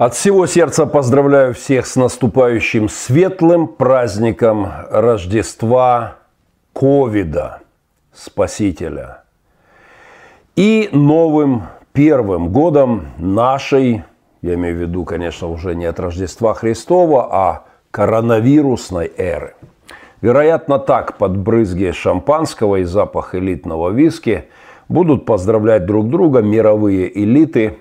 От всего сердца поздравляю всех с наступающим светлым праздником Рождества Ковида, Спасителя. И новым первым годом нашей, я имею в виду, конечно, уже не от Рождества Христова, а коронавирусной эры. Вероятно, так под брызги шампанского и запах элитного виски будут поздравлять друг друга мировые элиты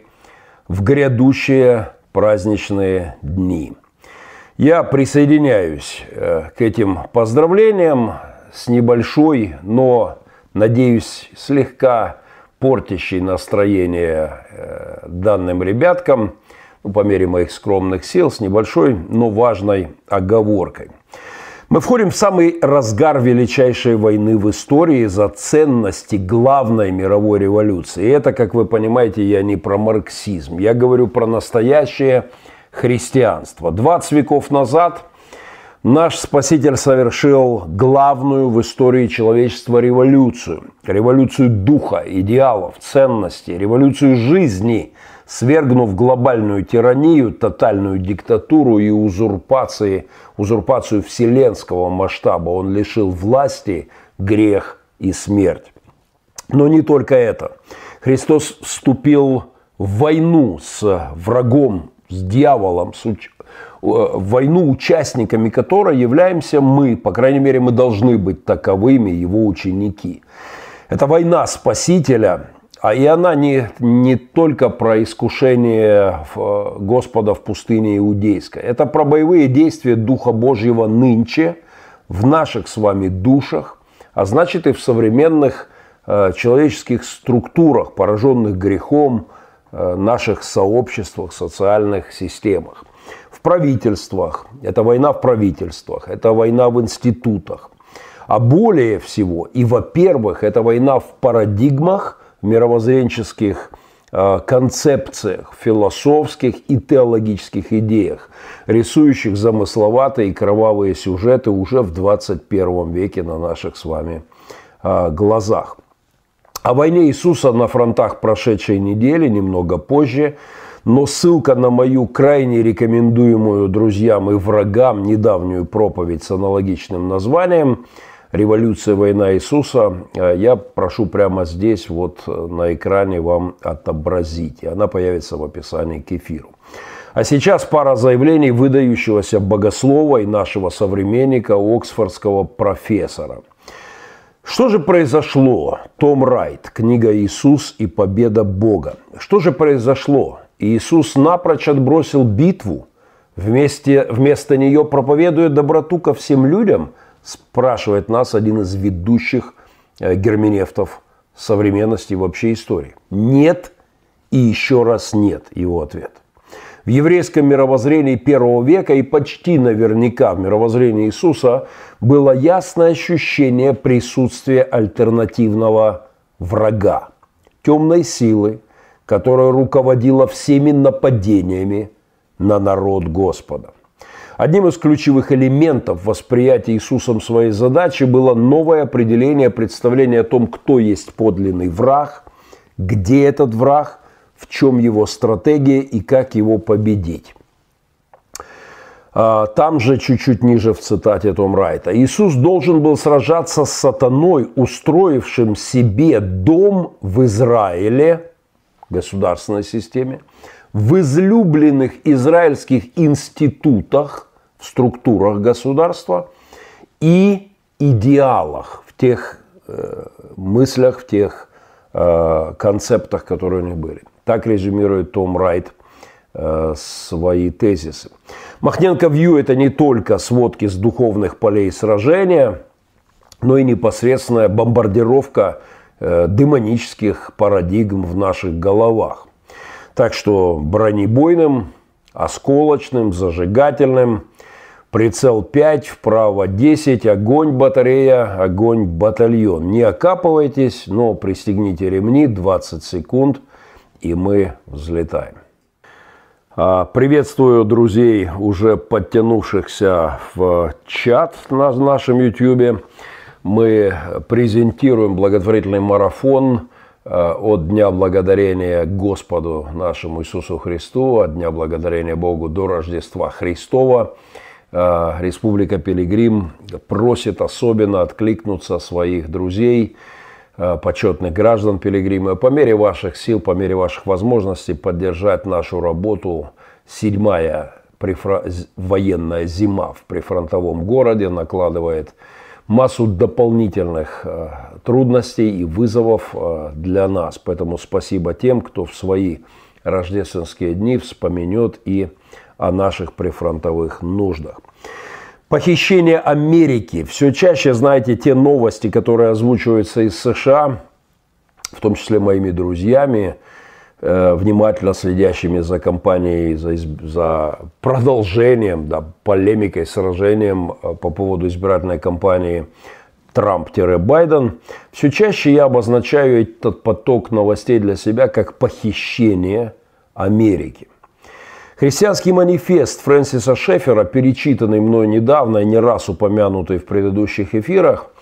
в грядущее праздничные дни. Я присоединяюсь э, к этим поздравлениям с небольшой, но, надеюсь, слегка портящей настроение э, данным ребяткам, ну, по мере моих скромных сил, с небольшой, но важной оговоркой. Мы входим в самый разгар величайшей войны в истории за ценности главной мировой революции. И это, как вы понимаете, я не про марксизм. Я говорю про настоящее христианство. 20 веков назад наш Спаситель совершил главную в истории человечества революцию. Революцию духа, идеалов, ценностей, революцию жизни – свергнув глобальную тиранию, тотальную диктатуру и узурпации, узурпацию вселенского масштаба, он лишил власти грех и смерть. Но не только это. Христос вступил в войну с врагом, с дьяволом, с уч... в войну, участниками которой являемся мы, по крайней мере, мы должны быть таковыми, его ученики. Это война Спасителя, а и она не, не только про искушение Господа в пустыне Иудейской. Это про боевые действия Духа Божьего нынче в наших с вами душах, а значит и в современных э, человеческих структурах, пораженных грехом, э, наших сообществах, социальных системах. В правительствах, это война в правительствах, это война в институтах. А более всего, и во-первых, это война в парадигмах, мировоззренческих э, концепциях, философских и теологических идеях, рисующих замысловатые и кровавые сюжеты уже в 21 веке на наших с вами э, глазах. О войне Иисуса на фронтах прошедшей недели немного позже, но ссылка на мою крайне рекомендуемую друзьям и врагам недавнюю проповедь с аналогичным названием – «Революция, война Иисуса», э, я прошу прямо здесь, вот э, на экране вам отобразить. Она появится в описании к эфиру. А сейчас пара заявлений выдающегося богослова и нашего современника, оксфордского профессора. Что же произошло? Том Райт, книга «Иисус и победа Бога». Что же произошло? Иисус напрочь отбросил битву, вместе, вместо нее проповедует доброту ко всем людям – спрашивает нас один из ведущих э, герменевтов современности и вообще истории. Нет и еще раз нет его ответ. В еврейском мировоззрении первого века и почти наверняка в мировоззрении Иисуса было ясное ощущение присутствия альтернативного врага, темной силы, которая руководила всеми нападениями на народ Господа. Одним из ключевых элементов восприятия Иисусом своей задачи было новое определение, представление о том, кто есть подлинный враг, где этот враг, в чем его стратегия и как его победить. А, там же, чуть-чуть ниже в цитате Том Райта, Иисус должен был сражаться с сатаной, устроившим себе дом в Израиле, государственной системе, в излюбленных израильских институтах, в структурах государства и идеалах, в тех э, мыслях, в тех э, концептах, которые у них были. Так резюмирует Том Райт э, свои тезисы. Махненко Вью – это не только сводки с духовных полей сражения, но и непосредственная бомбардировка э, демонических парадигм в наших головах. Так что бронебойным, осколочным, зажигательным – Прицел 5, вправо 10, огонь батарея, огонь батальон. Не окапывайтесь, но пристегните ремни, 20 секунд, и мы взлетаем. А, приветствую друзей, уже подтянувшихся в чат на нашем YouTube. Мы презентируем благотворительный марафон от Дня Благодарения Господу нашему Иисусу Христу, от Дня Благодарения Богу до Рождества Христова. Республика Пилигрим просит особенно откликнуться своих друзей, почетных граждан Пилигрима, по мере ваших сил, по мере ваших возможностей поддержать нашу работу. Седьмая военная зима в прифронтовом городе накладывает массу дополнительных э, трудностей и вызовов э, для нас. Поэтому спасибо тем, кто в свои рождественские дни вспомнет и о наших прифронтовых нуждах. Похищение Америки. Все чаще, знаете, те новости, которые озвучиваются из США, в том числе моими друзьями, Э, внимательно следящими за кампанией, за, за продолжением, да, полемикой, сражением э, по поводу избирательной кампании Трамп-Байден, все чаще я обозначаю этот поток новостей для себя как похищение Америки. Христианский манифест Фрэнсиса Шефера, перечитанный мной недавно и не раз упомянутый в предыдущих эфирах –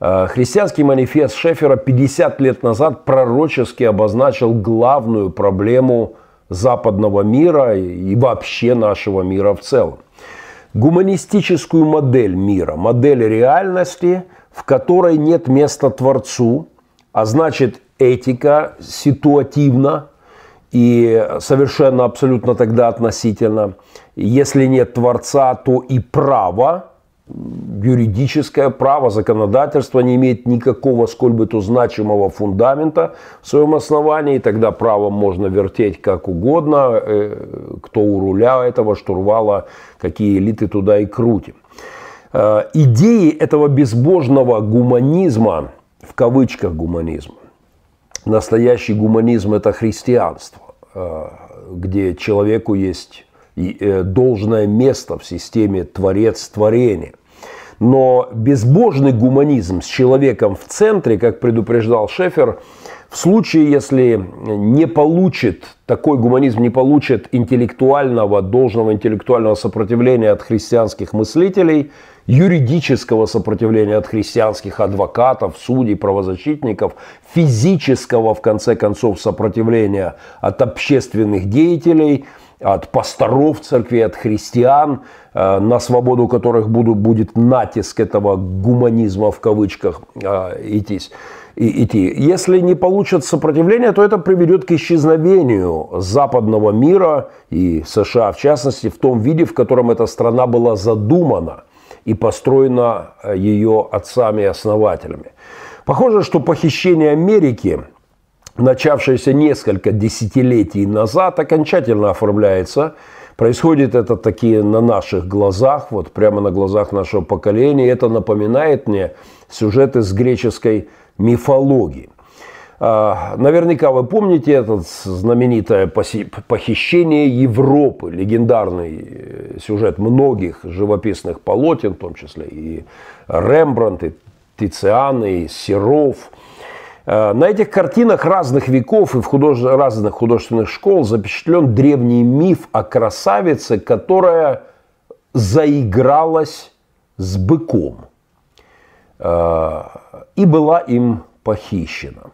Э, христианский манифест Шефера 50 лет назад пророчески обозначил главную проблему западного мира и вообще нашего мира в целом. Гуманистическую модель мира, модель реальности, в которой нет места Творцу, а значит этика ситуативна и совершенно абсолютно тогда относительно. Если нет Творца, то и право – юридическое право, законодательство не имеет никакого сколь бы то значимого фундамента в своем основании, и тогда правом можно вертеть как угодно, э, кто у руля этого штурвала, какие элиты туда и крутим. Э, идеи этого безбожного гуманизма, в кавычках гуманизма, настоящий гуманизм – это христианство, э, где человеку есть должное место в системе творец-творения. Но безбожный гуманизм с человеком в центре, как предупреждал Шефер, в случае, если не получит, такой гуманизм не получит интеллектуального, должного интеллектуального сопротивления от христианских мыслителей, юридического сопротивления от христианских адвокатов, судей, правозащитников, физического, в конце концов, сопротивления от общественных деятелей – от пасторов церкви, от христиан, э, на свободу которых буду, будет натиск этого гуманизма в кавычках э, идти. идти. Если не получат сопротивления, то это приведет к исчезновению западного мира и США в частности в том виде, в котором эта страна была задумана и построена э, ее отцами-основателями. Похоже, что похищение Америки – начавшееся несколько десятилетий назад, окончательно оформляется. Происходит это такие на наших глазах, вот прямо на глазах нашего поколения. Это напоминает мне сюжеты с греческой мифологии. А, наверняка вы помните это знаменитое похищение Европы, легендарный э, сюжет многих живописных полотен, в том числе и Рембрандт, и Тициан, и Серов – Э, на этих картинах разных веков и в худож... разных художественных школ запечатлен древний миф о красавице, которая заигралась с быком э, и была им похищена.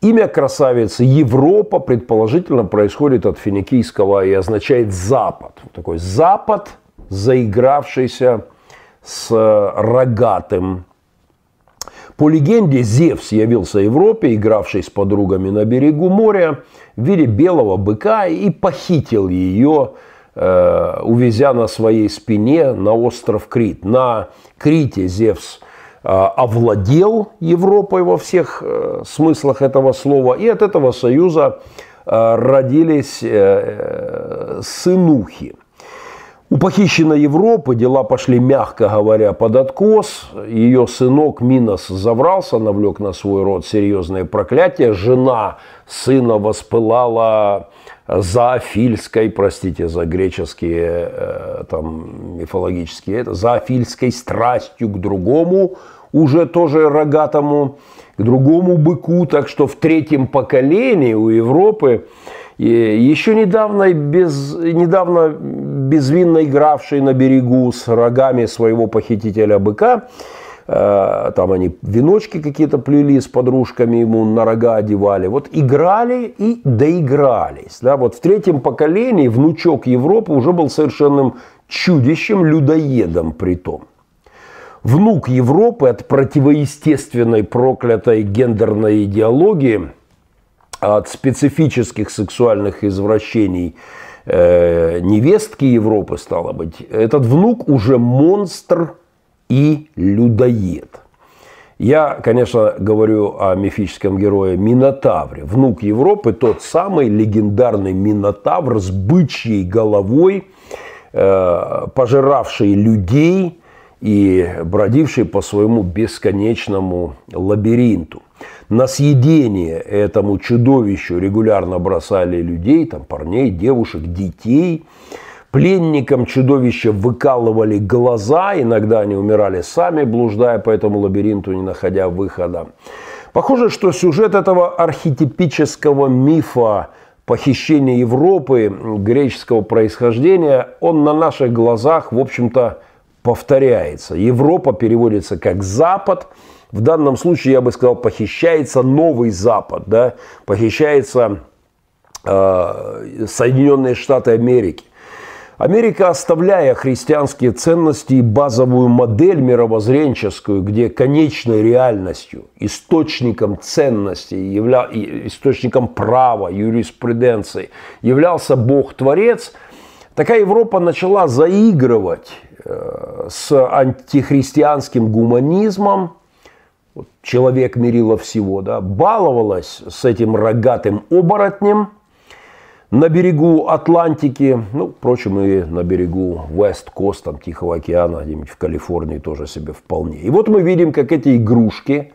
Имя красавицы Европа предположительно происходит от финикийского и означает Запад. Такой Запад, заигравшийся с рогатым по легенде, Зевс явился Европе, игравший с подругами на берегу моря, в виде белого быка и похитил ее, э, увезя на своей спине на остров Крит. На Крите Зевс э, овладел Европой во всех э, смыслах этого слова, и от этого союза э, родились э, э сынухи. У похищенной Европы дела пошли, мягко говоря, под откос. Ее сынок Минос заврался, навлек на свой род серьезное проклятие. Жена сына воспылала зоофильской, простите за греческие э, там, мифологические, это, зоофильской страстью к другому, уже тоже рогатому, к другому быку. Так что в третьем поколении у Европы еще недавно, без, недавно безвинно игравший на берегу с рогами своего похитителя быка, Э, там они веночки какие-то плели с подружками ему на рога одевали. Вот играли и доигрались. Да? Вот в третьем поколении внучок Европы уже был совершенным чудищем, людоедом при том. Внук Европы от противоестественной проклятой гендерной идеологии, от специфических сексуальных извращений э, невестки Европы, стало быть, этот внук уже монстр и людоед. Я, конечно, говорю о мифическом герое Минотавре. Внук Европы, тот самый легендарный Минотавр с бычьей головой, э, пожиравший людей и бродивший по своему бесконечному лабиринту. На съедение этому чудовищу регулярно бросали людей, там, парней, девушек, детей – Пленникам чудовища выкалывали глаза, иногда они умирали сами, блуждая по этому лабиринту, не находя выхода. Похоже, что сюжет этого архетипического мифа похищения Европы греческого происхождения, он на наших глазах, в общем-то, повторяется. Европа переводится как Запад. В данном случае, я бы сказал, похищается новый Запад, да? похищается э, Соединенные Штаты Америки. Америка, оставляя христианские ценности и базовую модель мировоззренческую, где конечной реальностью, источником ценностей, явля... источником права, юриспруденции являлся Бог-творец, такая Европа начала заигрывать с антихристианским гуманизмом, человек мерила всего, да, баловалась с этим рогатым оборотнем – на берегу Атлантики, ну, впрочем, и на берегу Вест-Кост, там, Тихого океана, где-нибудь в Калифорнии тоже себе вполне. И вот мы видим, как эти игрушки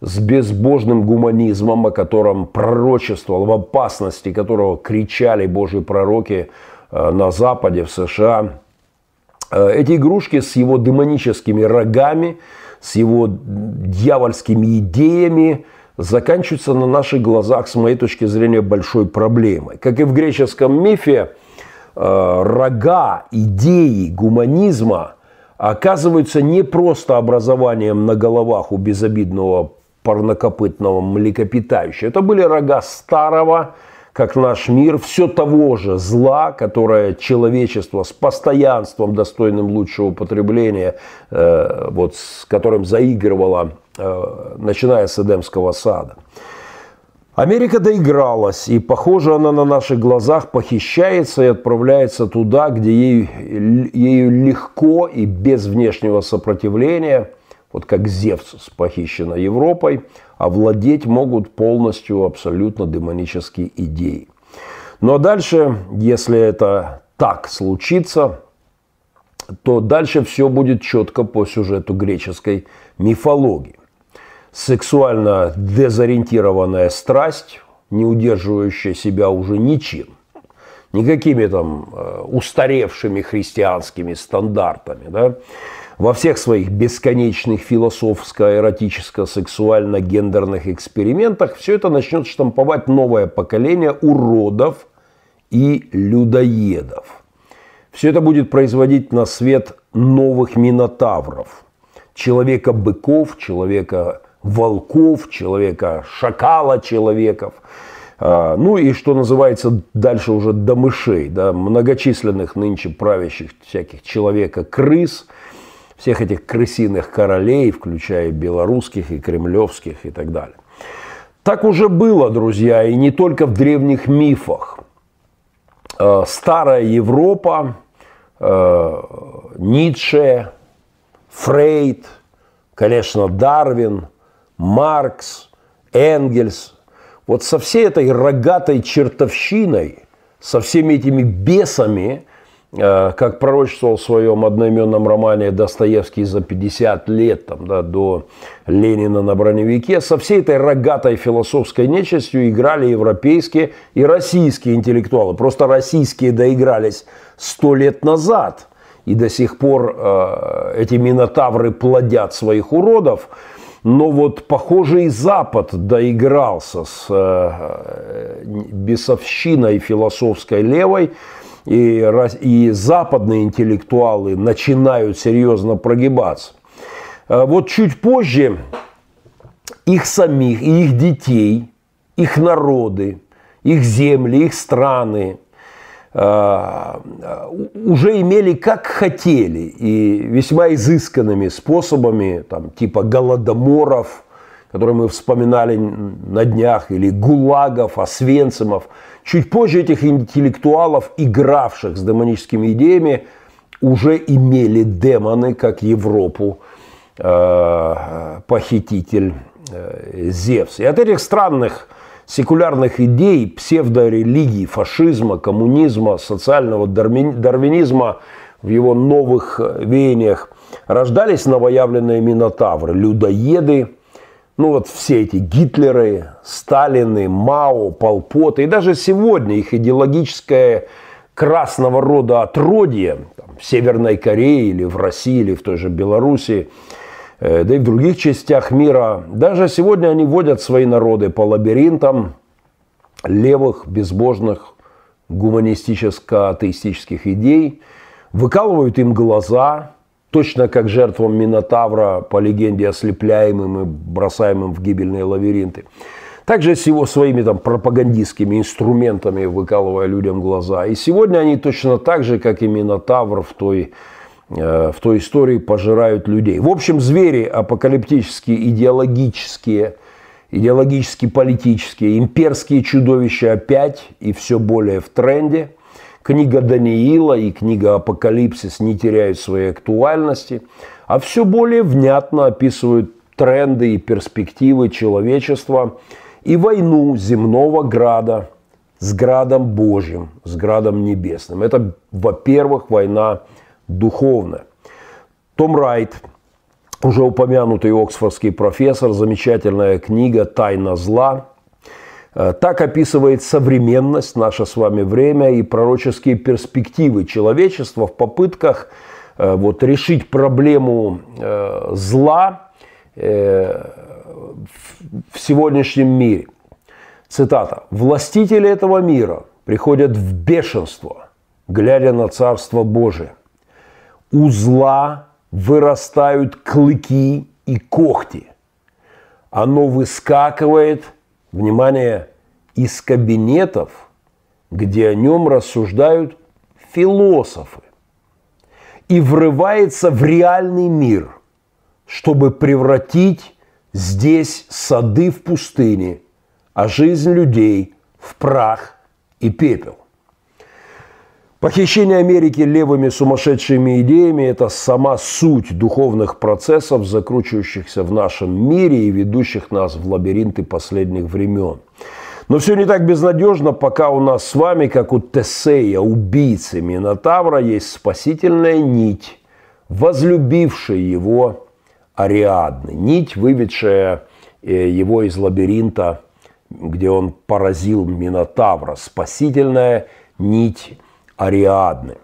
с безбожным гуманизмом, о котором пророчествовал, в опасности которого кричали божьи пророки э, на Западе, в США, э, эти игрушки с его демоническими рогами, с его дьявольскими идеями – заканчивается на наших глазах, с моей точки зрения, большой проблемой. Как и в греческом мифе, э, рога идеи гуманизма оказываются не просто образованием на головах у безобидного парнокопытного млекопитающего. Это были рога старого, как наш мир, все того же зла, которое человечество с постоянством, достойным лучшего потребления, э, вот, с которым заигрывало Э, начиная с Эдемского сада. Америка доигралась, и, похоже, она на наших глазах похищается и отправляется туда, где ей, ею легко и без внешнего сопротивления, вот как Зевс с похищенной Европой, овладеть могут полностью абсолютно демонические идеи. Но дальше, если это так случится, то дальше все будет четко по сюжету греческой мифологии сексуально дезориентированная страсть, не удерживающая себя уже ничем, никакими там э, устаревшими христианскими стандартами, да, во всех своих бесконечных философско-эротическо-сексуально-гендерных экспериментах все это начнет штамповать новое поколение уродов и людоедов. Все это будет производить на свет новых минотавров, человека-быков, человека волков, человека, шакала человеков. А, ну и что называется дальше уже до мышей, да, многочисленных нынче правящих всяких человека-крыс, всех этих крысиных королей, включая белорусских и кремлевских и так далее. Так уже было, друзья, и не только в древних мифах. А, старая Европа, а, Ницше, Фрейд, конечно, Дарвин – Маркс, Энгельс, вот со всей этой рогатой чертовщиной, со всеми этими бесами, э, как пророчествовал в своем одноименном романе Достоевский за 50 лет там, да, до Ленина на броневике, со всей этой рогатой философской нечистью играли европейские и российские интеллектуалы. Просто российские доигрались сто лет назад, и до сих пор э, эти минотавры плодят своих уродов. Но вот, похоже, и Запад доигрался с э, бесовщиной философской левой, и, и западные интеллектуалы начинают серьезно прогибаться. э, вот чуть позже их самих и их детей, их народы, их земли, их страны э, уже имели как хотели и весьма изысканными способами, там, типа голодоморов, которые мы вспоминали на днях, или гулагов, освенцимов. Чуть позже этих интеллектуалов, игравших с демоническими идеями, уже имели демоны, как Европу, э, похититель э, Зевс. И от этих странных секулярных идей, псевдорелигий, фашизма, коммунизма, социального дарвинизма в его новых веяниях рождались новоявленные минотавры, людоеды, ну вот все эти Гитлеры, Сталины, Мао, Полпоты, и даже сегодня их идеологическое красного рода отродье там, в Северной Корее или в России или в той же Белоруссии, э, да и в других частях мира, даже сегодня они водят свои народы по лабиринтам левых, безбожных, гуманистическо-атеистических идей, выкалывают им глаза, точно как жертвам Минотавра, по легенде, ослепляемым и бросаемым в гибельные лабиринты. Также с его своими там пропагандистскими инструментами выкалывая людям глаза. И сегодня они точно так же, как и Минотавр в той, э, в той истории, пожирают людей. В общем, звери апокалиптические, идеологические, идеологически политические, имперские чудовища опять и все более в тренде – книга Даниила и книга Апокалипсис не теряют своей актуальности, а все более внятно описывают тренды и перспективы человечества и войну земного града с градом Божьим, с градом небесным. Это, во-первых, война духовная. Том Райт, уже упомянутый оксфордский профессор, замечательная книга «Тайна зла», так описывает современность, наше с вами время и пророческие перспективы человечества в попытках э, вот, решить проблему э, зла в сегодняшнем мире. Цитата. «Властители этого мира приходят в бешенство, глядя на Царство Божие. У зла вырастают клыки и когти. Оно выскакивает – внимание, из кабинетов, где о нем рассуждают философы, и врывается в реальный мир, чтобы превратить здесь сады в пустыне, а жизнь людей в прах и пепел. Похищение Америки левыми сумасшедшими идеями – это сама суть духовных процессов, закручивающихся в нашем мире и ведущих нас в лабиринты последних времен. Но все не так безнадежно, пока у нас с вами, как у Тесея, убийцы Минотавра, есть спасительная нить, возлюбившая его Ариадны. Нить, выведшая э, его из лабиринта, где он поразил Минотавра. Спасительная нить Ариадны.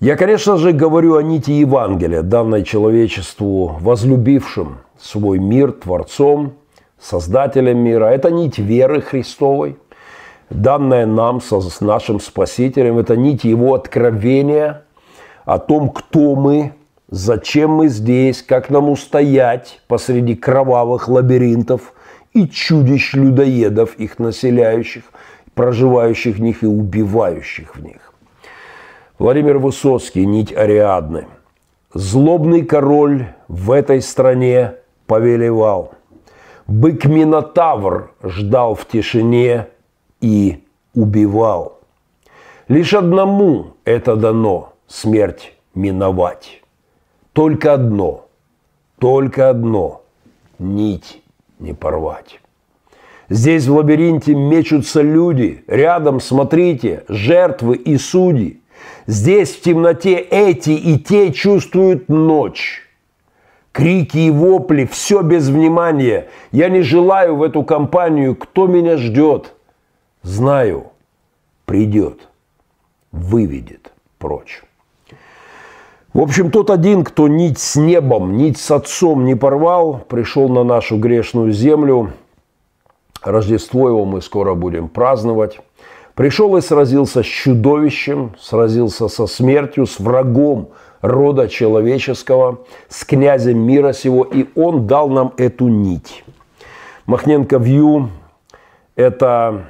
Я, конечно же, говорю о нити Евангелия, данной человечеству, возлюбившим свой мир Творцом, Создателем мира. Это нить веры Христовой, данная нам с нашим Спасителем. Это нить Его откровения о том, кто мы, зачем мы здесь, как нам устоять посреди кровавых лабиринтов и чудищ-людоедов, их населяющих – проживающих в них и убивающих в них. Владимир Высоцкий, нить Ариадны. Злобный король в этой стране повелевал. Бык-минотавр ждал в тишине и убивал. Лишь одному это дано – смерть миновать. Только одно, только одно – нить не порвать. Здесь в лабиринте мечутся люди. Рядом, смотрите, жертвы и судьи. Здесь в темноте эти и те чувствуют ночь. Крики и вопли, все без внимания. Я не желаю в эту компанию, кто меня ждет. Знаю, придет, выведет прочь. В общем, тот один, кто нить с небом, нить с отцом не порвал, пришел на нашу грешную землю – Рождество его мы скоро будем праздновать. Пришел и сразился с чудовищем, сразился со смертью, с врагом рода человеческого, с князем мира сего, и он дал нам эту нить. Махненко Вью – это,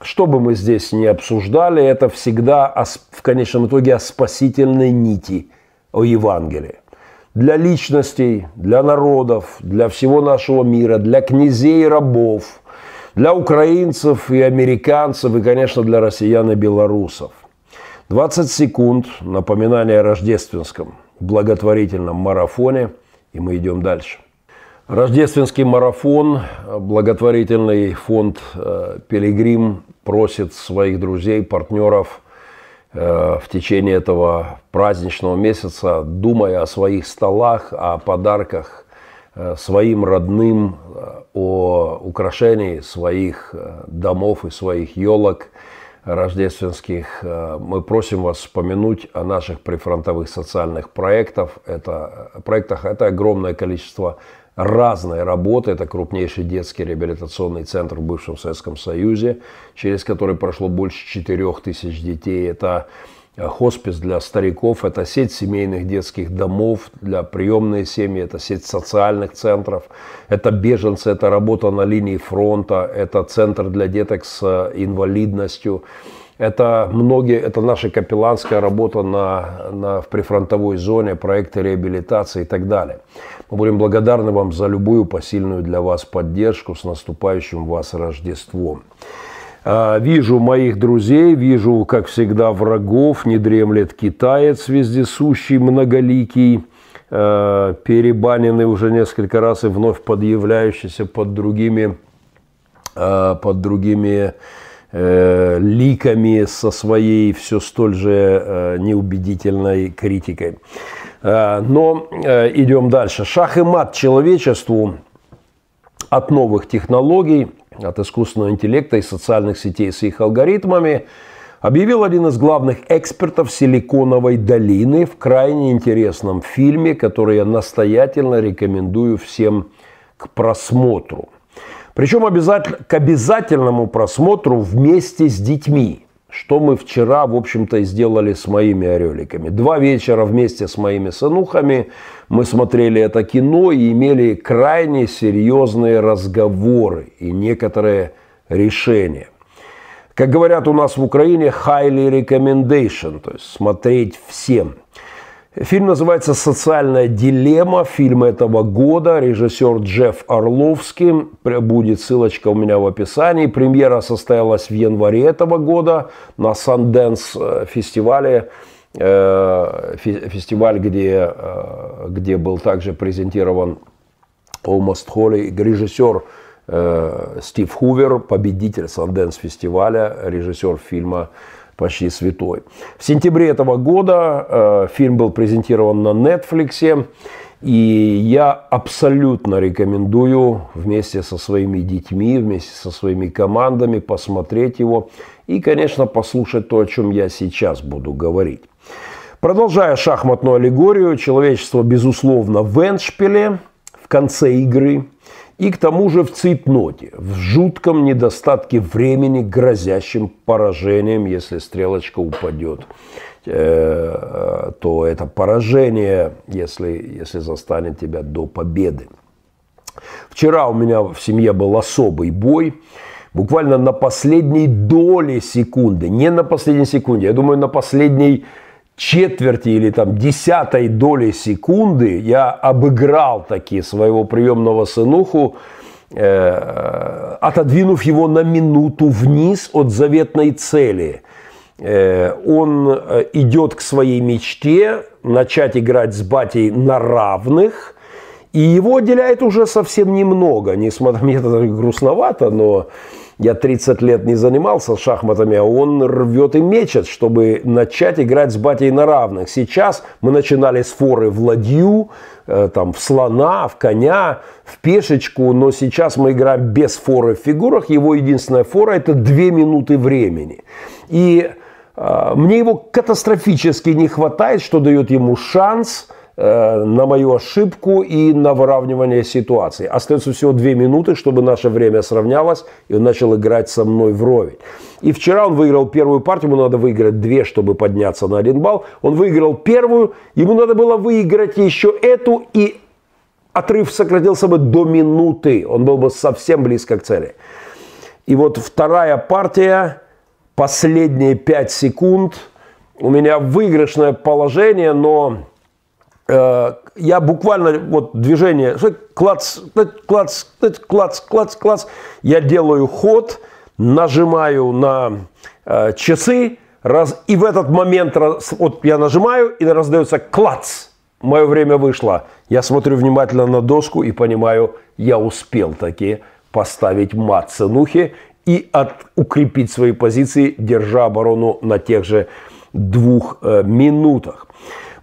что бы мы здесь не обсуждали, это всегда в конечном итоге о спасительной нити, о Евангелии. Для личностей, для народов, для всего нашего мира, для князей и рабов, для украинцев и американцев, и, конечно, для россиян и белорусов. 20 секунд напоминания о рождественском благотворительном марафоне, и мы идем дальше. Рождественский марафон, благотворительный фонд э, «Пилигрим» просит своих друзей, партнеров э, в течение этого праздничного месяца, думая о своих столах, о подарках э, своим родным, о украшении своих домов и своих елок рождественских, мы просим вас вспомянуть о наших прифронтовых социальных проектах. Это, проектах. Это огромное количество разной работы. Это крупнейший детский реабилитационный центр в бывшем Советском Союзе, через который прошло больше 4 тысяч детей. Это э, хоспис для стариков, это сеть семейных детских домов для приемной семьи, это сеть социальных центров, это беженцы, это работа на линии фронта, это центр для деток с э, инвалидностью, это многие, это наша капелланская работа на, на, в прифронтовой зоне, проекты реабилитации и так далее. Мы будем благодарны вам за любую посильную для вас поддержку с наступающим вас Рождеством. А, вижу моих друзей, вижу, как всегда, врагов, не дремлет китаец вездесущий, многоликий, а, перебаненный уже несколько раз и вновь подъявляющийся под другими, а, под другими Э, ликами со своей все столь же э, неубедительной критикой. Э, но идем дальше. Шах и мат человечеству от новых технологий, от искусственного интеллекта и социальных сетей с их алгоритмами объявил один из главных экспертов Силиконовой долины в крайне интересном фильме, который я настоятельно рекомендую всем к просмотру – причем обязательно, к обязательному просмотру вместе с детьми. Что мы вчера, в общем-то, сделали с моими ореликами. Два вечера вместе с моими сынухами мы смотрели это кино и имели крайне серьезные разговоры и некоторые решения. Как говорят у нас в Украине, highly recommendation, то есть смотреть всем – Фильм называется «Социальная дилемма». Фильм этого года. Режиссер Джефф Орловский. Будет ссылочка у меня в описании. Премьера состоялась в январе этого года на Sundance э, фестивале. Э, фестиваль, где, э, где был также презентирован Almost Holy. Режиссер Стив Хувер, победитель Sundance фестиваля, режиссер фильма почти святой. В сентябре этого года э, фильм был презентирован на Netflix, и я абсолютно рекомендую вместе со своими детьми, вместе со своими командами посмотреть его и, конечно, послушать то, о чем я сейчас буду говорить. Продолжая шахматную аллегорию, человечество, безусловно, в эншпиле, в конце игры – и к тому же в цейтноте, в жутком недостатке времени, грозящим поражением, если стрелочка упадет э, то это поражение, если, если застанет тебя до победы. Вчера у меня в семье был особый бой, буквально на последней доле секунды, не на последней секунде, я думаю, на последней четверти или там десятой доли секунды я обыграл таки своего приемного сынуху, э, отодвинув его на минуту вниз от заветной цели. Э, он э, идет к своей мечте, начать играть с батей на равных, и его отделяет уже совсем немного, несмотря, мне это грустновато, но я 30 лет не занимался шахматами, а он рвет и мечет, чтобы начать играть с батей на равных. Сейчас мы начинали с форы в ладью, э, там, в слона, в коня, в пешечку, но сейчас мы играем без форы в фигурах. Его единственная фора – это 2 минуты времени. И э, мне его катастрофически не хватает, что дает ему шанс на мою ошибку и на выравнивание ситуации. Остается всего две минуты, чтобы наше время сравнялось, и он начал играть со мной вровень. И вчера он выиграл первую партию, ему надо выиграть две, чтобы подняться на один балл. Он выиграл первую, ему надо было выиграть еще эту, и отрыв сократился бы до минуты. Он был бы совсем близко к цели. И вот вторая партия, последние 5 секунд, у меня выигрышное положение, но э, я буквально вот движение, клац, клац, клац, клац, клац, я делаю ход, нажимаю на э, часы, раз, и в этот момент раз, вот я нажимаю, и раздается клац. Мое время вышло. Я смотрю внимательно на доску и понимаю, я успел таки поставить мат ценухи и от, укрепить свои позиции, держа оборону на тех же двух э, минутах.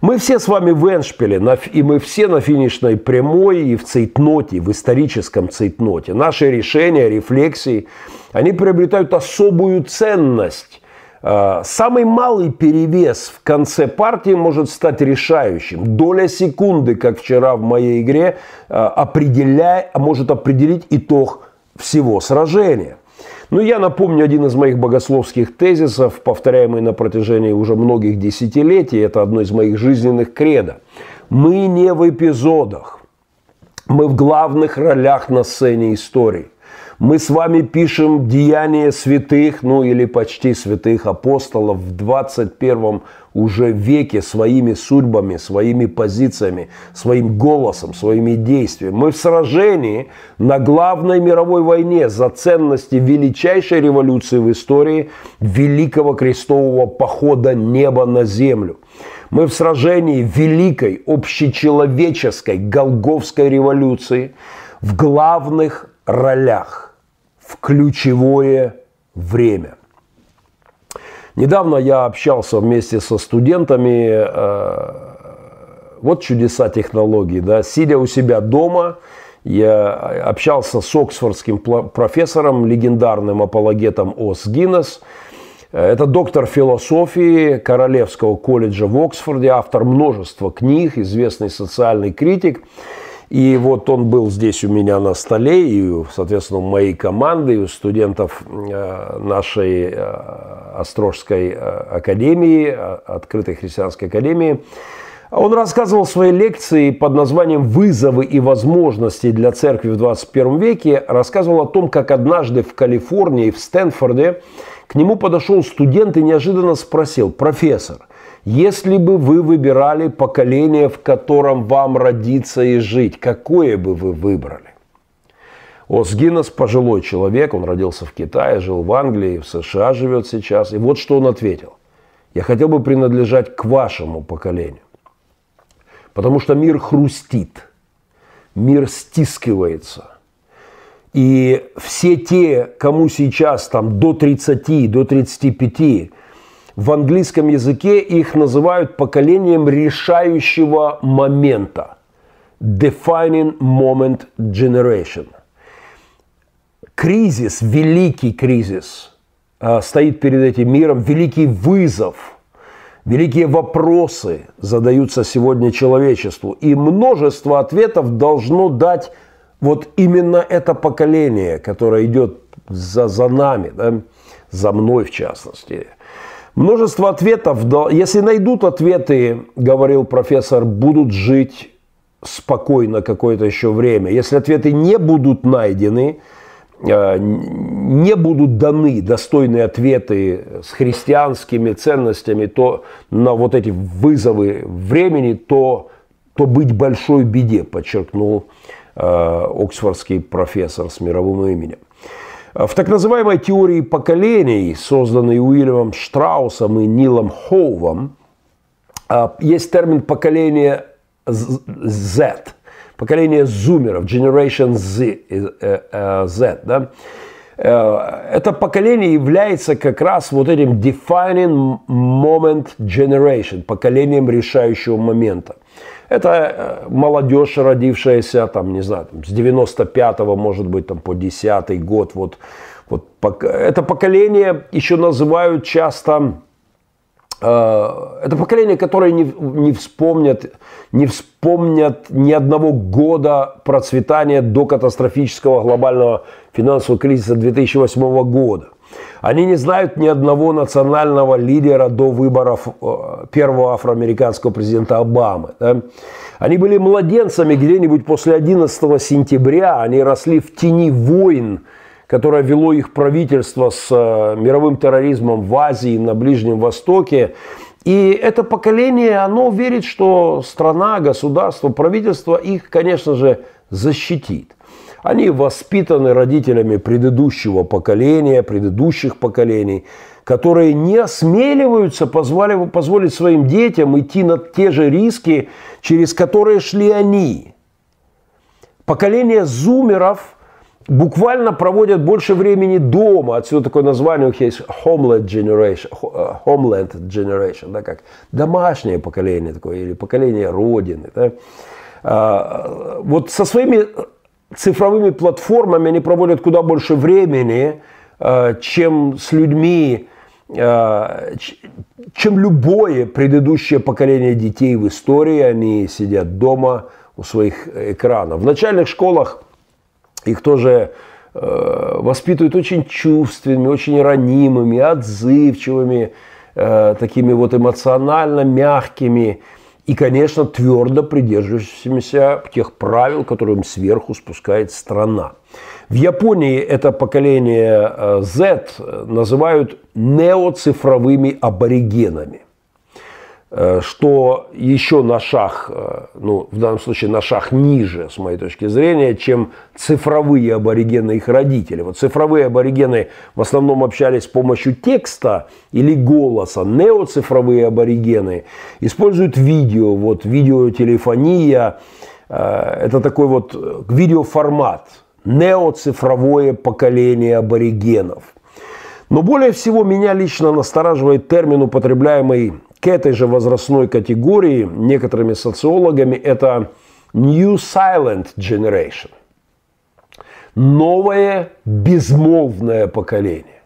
Мы все с вами в Эншпиле, и мы все на финишной прямой и в цейтноте, в историческом цейтноте. Наши решения, рефлексии, они приобретают особую ценность. Э, самый малый перевес в конце партии может стать решающим. Доля секунды, как вчера в моей игре, э, определяя, может определить итог всего сражения. Ну, я напомню один из моих богословских тезисов, повторяемый на протяжении уже многих десятилетий. Это одно из моих жизненных кредо. Мы не в эпизодах. Мы в главных ролях на сцене истории. Мы с вами пишем деяния святых, ну или почти святых апостолов в 21 уже веке своими судьбами, своими позициями, своим голосом, своими действиями. Мы в сражении на главной мировой войне за ценности величайшей революции в истории Великого крестового похода неба на землю. Мы в сражении великой общечеловеческой Голговской революции в главных ролях в ключевое время. Недавно я общался вместе со студентами, э, вот чудеса технологий, да, сидя у себя дома, я общался с оксфордским профессором, легендарным апологетом Ос Гиннес. Это доктор философии Королевского колледжа в Оксфорде, автор множества книг, известный социальный критик. И вот он был здесь у меня на столе, и, соответственно, у моей команды, и у студентов э, нашей э, Острожской э, академии, Открытой христианской академии. Он рассказывал свои лекции под названием «Вызовы и возможности для церкви в 21 веке». Рассказывал о том, как однажды в Калифорнии, в Стэнфорде, к нему подошел студент и неожиданно спросил, «Профессор, если бы вы выбирали поколение, в котором вам родиться и жить, какое бы вы выбрали? Осгинес пожилой человек, он родился в Китае, жил в Англии, в США живет сейчас. И вот что он ответил. Я хотел бы принадлежать к вашему поколению. Потому что мир хрустит, мир стискивается. И все те, кому сейчас там до 30, до 35, в английском языке их называют поколением решающего момента. Defining Moment Generation. Кризис, великий кризис а, стоит перед этим миром, великий вызов, великие вопросы задаются сегодня человечеству. И множество ответов должно дать вот именно это поколение, которое идет за, за нами, да, за мной в частности. Множество ответов. Если найдут ответы, говорил профессор, будут жить спокойно какое-то еще время. Если ответы не будут найдены, э, не будут даны достойные ответы с христианскими ценностями, то на вот эти вызовы времени, то, то быть большой беде, подчеркнул э, оксфордский профессор с мировым именем. В так называемой теории поколений, созданной Уильямом Штраусом и Нилом Хоувом, а, есть термин поколение Z, поколение зумеров, Generation Z. Э, э, Z да? Э, это поколение является как раз вот этим defining moment generation, поколением решающего момента. Это э, молодежь, родившаяся, там, не знаю, там, с 95-го, может быть, там, по 10 год. Вот, вот, это поколение еще называют часто это поколение, которое не, не, вспомнят, не вспомнят ни одного года процветания до катастрофического глобального финансового кризиса 2008 года. Они не знают ни одного национального лидера до выборов э, первого афроамериканского президента Обамы. Да? Они были младенцами где-нибудь после 11 сентября, они росли в тени войн, которое вело их правительство с э, мировым терроризмом в Азии, на Ближнем Востоке. И это поколение, оно верит, что страна, государство, правительство их, конечно же, защитит. Они воспитаны родителями предыдущего поколения, предыдущих поколений, которые не осмеливаются позволить, позволить своим детям идти на те же риски, через которые шли они. Поколение зумеров – буквально проводят больше времени дома. Отсюда такое название у них есть Homeland Generation, э, Homeland Generation, да, как домашнее поколение такое, или поколение Родины. Да. А, вот со своими цифровыми платформами они проводят куда больше времени, э, чем с людьми, э, чем любое предыдущее поколение детей в истории. Они сидят дома у своих экранов. В начальных школах их тоже э, воспитывают очень чувственными, очень ранимыми, отзывчивыми, такими вот эмоционально мягкими и, конечно, твердо придерживающимися тех правил, которые им сверху спускает страна. В Японии это поколение э, Z называют неоцифровыми аборигенами. Э, что еще на шаг, э, ну, в данном случае на шаг ниже, с моей точки зрения, чем цифровые аборигены их родители. Вот цифровые аборигены в основном общались с помощью текста или голоса. Неоцифровые аборигены используют видео. Вот видеотелефония э, – это такой вот видеоформат. Неоцифровое поколение аборигенов. Но более всего меня лично настораживает термин, употребляемый к этой же возрастной категории некоторыми социологами это New Silent Generation. Новое безмолвное поколение.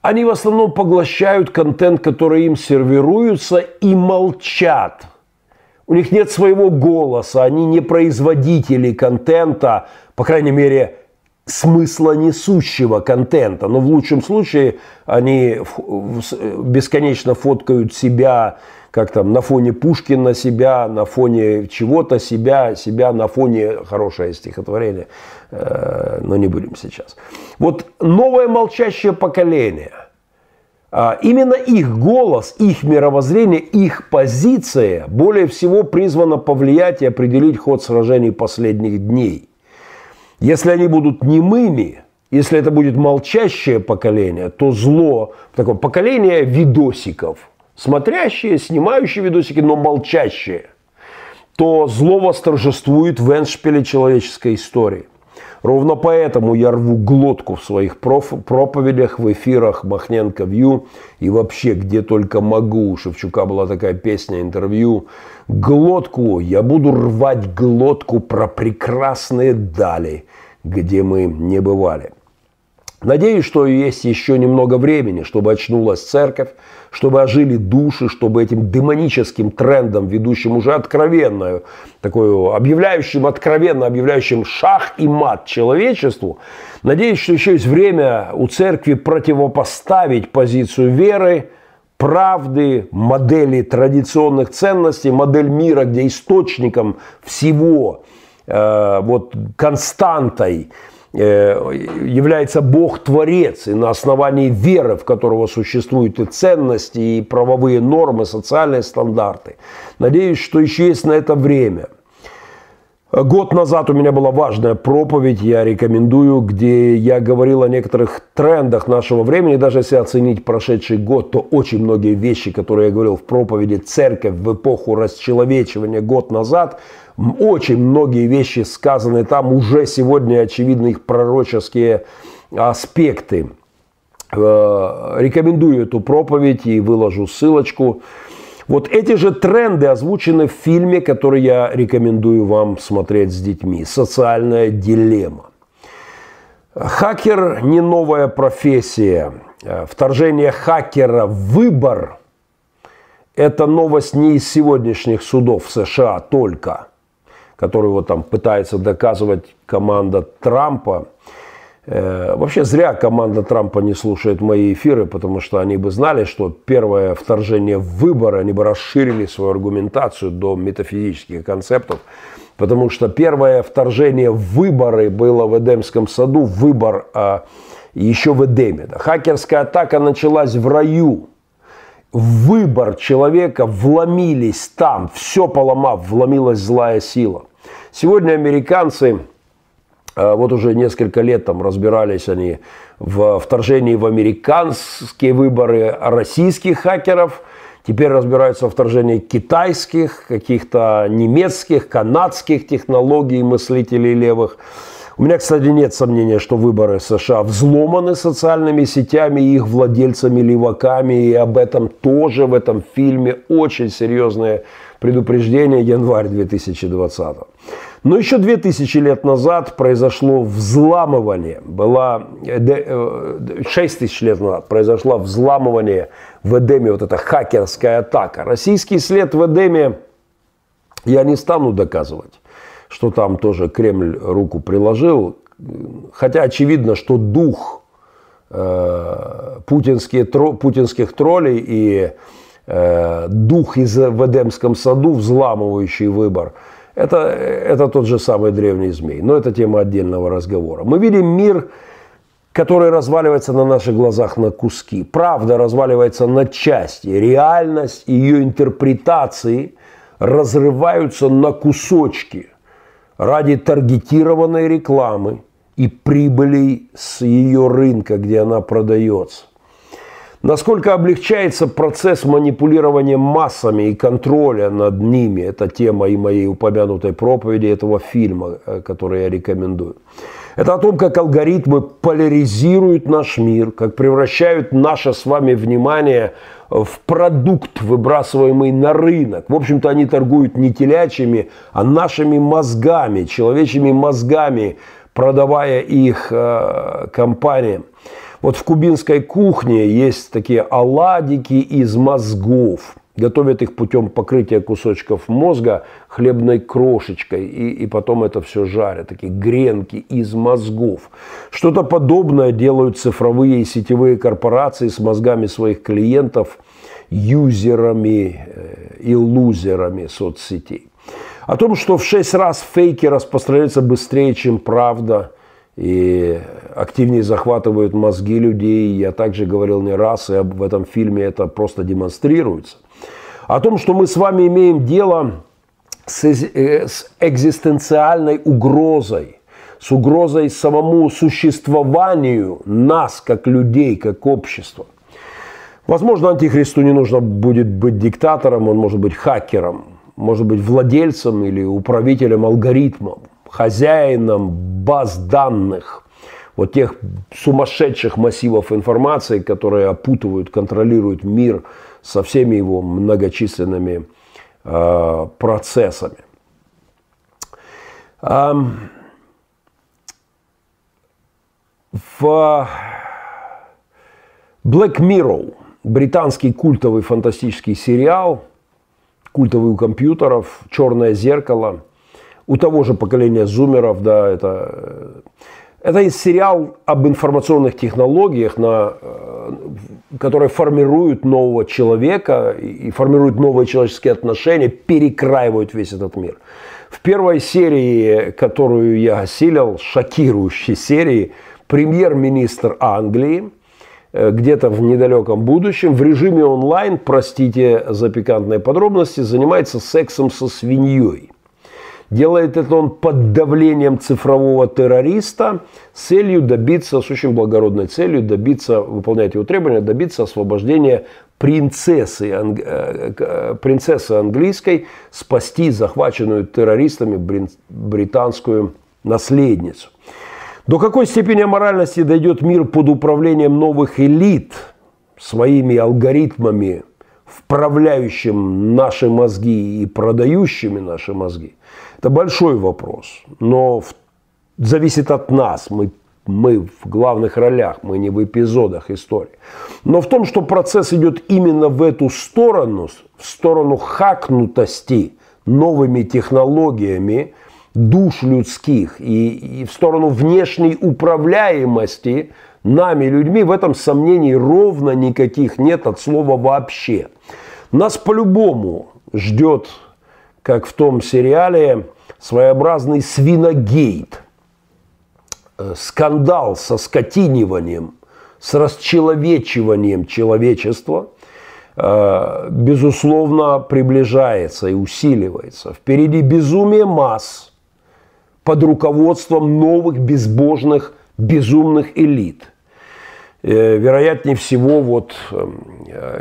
Они в основном поглощают контент, который им сервируется, и молчат. У них нет своего голоса, они не производители контента, по крайней мере, смысла несущего контента. Но в лучшем случае они бесконечно фоткают себя, как там, на фоне Пушкина себя, на фоне чего-то себя, себя на фоне, хорошее стихотворение, э, но не будем сейчас. Вот новое молчащее поколение, а, именно их голос, их мировоззрение, их позиция более всего призвана повлиять и определить ход сражений последних дней – если они будут немыми, если это будет молчащее поколение, то зло, такое поколение видосиков, смотрящие, снимающие видосики, но молчащие, то зло восторжествует в эншпиле человеческой истории. Ровно поэтому я рву глотку в своих проповедях, в эфирах Махненко Вью и вообще где только могу. У Шевчука была такая песня, интервью. Глотку, я буду рвать глотку про прекрасные дали, где мы не бывали. Надеюсь, что есть еще немного времени, чтобы очнулась церковь, чтобы ожили души, чтобы этим демоническим трендом, ведущим уже откровенную, такую объявляющим, откровенно объявляющим шах и мат человечеству, надеюсь, что еще есть время у церкви противопоставить позицию веры, правды, модели традиционных ценностей, модель мира, где источником всего, э, вот константой, является Бог-творец, и на основании веры, в которого существуют и ценности, и правовые нормы, социальные стандарты. Надеюсь, что еще есть на это время. Год назад у меня была важная проповедь, я рекомендую, где я говорил о некоторых трендах нашего времени. Даже если оценить прошедший год, то очень многие вещи, которые я говорил в проповеди «Церковь в эпоху расчеловечивания год назад», очень многие вещи сказаны там, уже сегодня очевидны их пророческие аспекты. Э, рекомендую эту проповедь и выложу ссылочку. Вот эти же тренды озвучены в фильме, который я рекомендую вам смотреть с детьми. «Социальная дилемма». Хакер не новая профессия. Вторжение хакера в выбор это новость не из сегодняшних судов США только, которую вот там пытается доказывать команда Трампа. Э, вообще зря команда Трампа не слушает мои эфиры, потому что они бы знали, что первое вторжение в выборы, они бы расширили свою аргументацию до метафизических концептов. Потому что первое вторжение в выборы было в Эдемском саду, выбор а, еще в Эдеме. Хакерская атака началась в раю. Выбор человека вломились там, все поломав, вломилась злая сила. Сегодня американцы а, вот уже несколько лет там разбирались они в вторжении в американские выборы российских хакеров. Теперь разбираются в вторжении китайских, каких-то немецких, канадских технологий мыслителей левых. У меня, кстати, нет сомнения, что выборы США взломаны социальными сетями и их владельцами-леваками. И об этом тоже в этом фильме очень серьезное предупреждение январь 2020. Но еще 2000 лет назад произошло взламывание, была, 6 э, тысяч лет назад произошло взламывание в Эдеме, вот эта хакерская атака. Российский след в Эдеме я не стану доказывать, что там тоже Кремль руку приложил, хотя очевидно, что дух э, путинские, тро, путинских троллей и э, дух из в Эдемском саду, взламывающий выбор – это, это тот же самый древний змей. Но это тема отдельного разговора. Мы видим мир, который разваливается на наших глазах на куски. Правда разваливается на части. Реальность и ее интерпретации разрываются на кусочки ради таргетированной рекламы и прибылей с ее рынка, где она продается. Насколько облегчается процесс манипулирования массами и контроля над ними, это тема и моей упомянутой проповеди этого фильма, э, который я рекомендую. Это о том, как алгоритмы поляризируют наш мир, как превращают наше с вами внимание в продукт, выбрасываемый на рынок. В общем-то, они торгуют не телячьими, а нашими мозгами, человечьими мозгами, продавая их э, компаниям. Вот в кубинской кухне есть такие оладики из мозгов. Готовят их путем покрытия кусочков мозга хлебной крошечкой. И, и потом это все жарят. Такие гренки из мозгов. Что-то подобное делают цифровые и сетевые корпорации с мозгами своих клиентов, юзерами э, и лузерами соцсетей. О том, что в шесть раз фейки распространяются быстрее, чем правда – и активнее захватывают мозги людей. Я также говорил не раз, и в этом фильме это просто демонстрируется. О том, что мы с вами имеем дело с, э, с экзистенциальной угрозой, с угрозой самому существованию нас, как людей, как общества. Возможно, антихристу не нужно будет быть диктатором, он может быть хакером, может быть владельцем или управителем алгоритмом хозяином баз данных, вот тех сумасшедших массивов информации, которые опутывают, контролируют мир со всеми его многочисленными э, процессами. Э, в Black Mirror, британский культовый фантастический сериал, культовый у компьютеров, черное зеркало – у того же поколения зумеров, да, это, э, это сериал об информационных технологиях, на, э, которые формируют нового человека и формируют новые человеческие отношения, перекраивают весь этот мир. В первой серии, которую я осилил, шокирующей серии, премьер-министр Англии, э, где-то в недалеком будущем, в режиме онлайн, простите за пикантные подробности, занимается сексом со свиньей. Делает это он под давлением цифрового террориста с целью добиться, с очень благородной целью добиться, выполнять его требования, добиться освобождения принцессы, э, э, принцессы английской, спасти захваченную террористами британскую наследницу. До какой степени аморальности дойдет мир под управлением новых элит своими алгоритмами, вправляющим наши мозги и продающими наши мозги – это большой вопрос, но зависит от нас. Мы мы в главных ролях, мы не в эпизодах истории. Но в том, что процесс идет именно в эту сторону, в сторону хакнутости новыми технологиями душ людских и, и в сторону внешней управляемости нами, людьми, в этом сомнений ровно никаких нет от слова вообще. Нас по-любому ждет, как в том сериале, своеобразный свиногейт – Э, скандал со скотиниванием, с расчеловечиванием человечества, э, безусловно, приближается и усиливается. Впереди безумие масс под руководством новых безбожных, безумных элит. Э, вероятнее всего, вот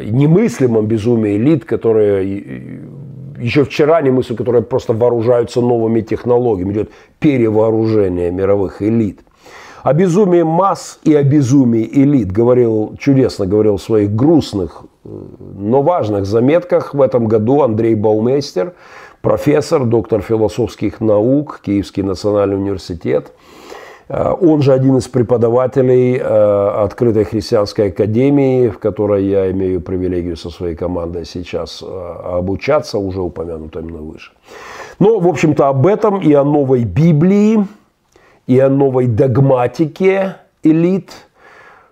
немыслимом безумии элит, которые еще вчера не мысль, которые просто вооружаются новыми технологиями, идет перевооружение мировых элит. О безумии масс и о безумии элит говорил, чудесно говорил в своих грустных, но важных заметках в этом году Андрей Баумейстер, профессор, доктор философских наук, Киевский национальный университет. Э, он же один из преподавателей э, Открытой христианской академии, в которой я имею привилегию со своей командой сейчас обучаться, уже упомянуто именно выше. Но, в общем-то, об этом и о новой Библии – и о новой догматике элит,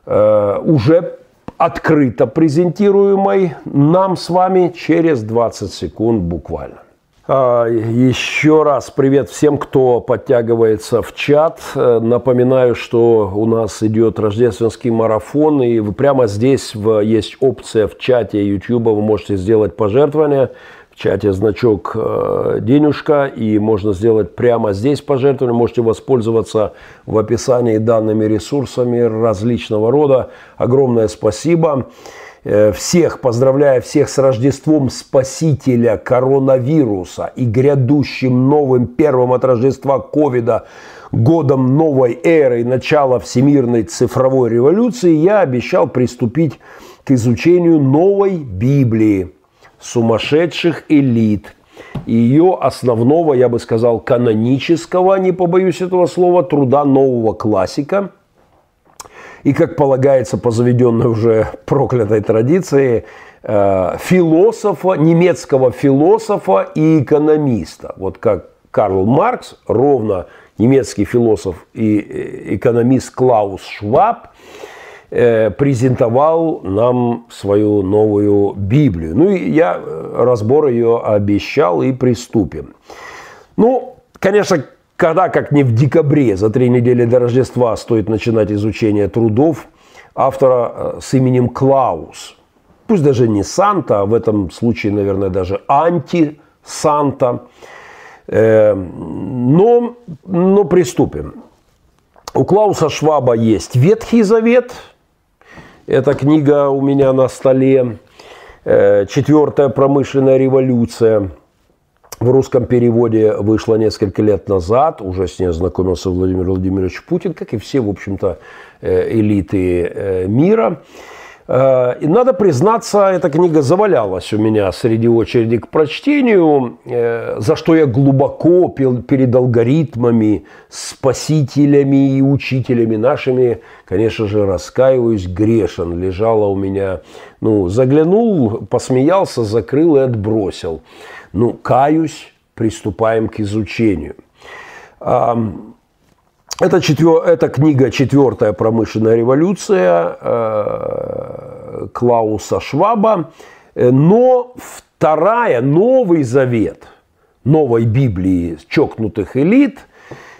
э, уже открыто презентируемой нам с вами через 20 секунд буквально. А, еще раз привет всем, кто подтягивается в чат. Э, напоминаю, что у нас идет рождественский марафон, и прямо здесь есть опция в чате YouTube, вы можете сделать пожертвование в чате значок э, «Денежка», и можно сделать прямо здесь пожертвование. Можете воспользоваться в описании данными ресурсами различного рода. Огромное спасибо. Э, всех, поздравляю всех с Рождеством Спасителя коронавируса и грядущим новым первым от Рождества ковида годом новой эры, начала всемирной цифровой революции, я обещал приступить к изучению новой Библии – сумасшедших элит, ее основного, я бы сказал, канонического, не побоюсь этого слова, труда нового классика. И, как полагается по заведенной уже проклятой традиции, э, философа, немецкого философа и экономиста. Вот как Карл Маркс, ровно немецкий философ и э, экономист Клаус Шваб – Э, презентовал нам свою новую Библию. Ну и я разбор ее обещал и приступим. Ну, конечно, когда, как не в декабре, за три недели до Рождества, стоит начинать изучение трудов автора э, с именем Клаус. Пусть даже не Санта, а в этом случае, наверное, даже анти-Санта. Но, но приступим. У Клауса Шваба есть Ветхий Завет – эта книга у меня на столе. Э, Четвертая промышленная революция. В русском переводе вышла несколько лет назад. Уже с ней ознакомился Владимир Владимирович Путин, как и все, в общем-то, э, элиты э, мира. Э, и надо признаться, эта книга завалялась у меня среди очереди к прочтению, э, за что я глубоко перед алгоритмами, спасителями и учителями нашими, конечно же, раскаиваюсь, грешен. Лежала у меня, ну, заглянул, посмеялся, закрыл и отбросил. Ну, каюсь, приступаем к изучению. Это, четвер... это книга «Четвертая промышленная революция» э, Клауса Шваба. Но вторая, Новый Завет новой Библии чокнутых элит,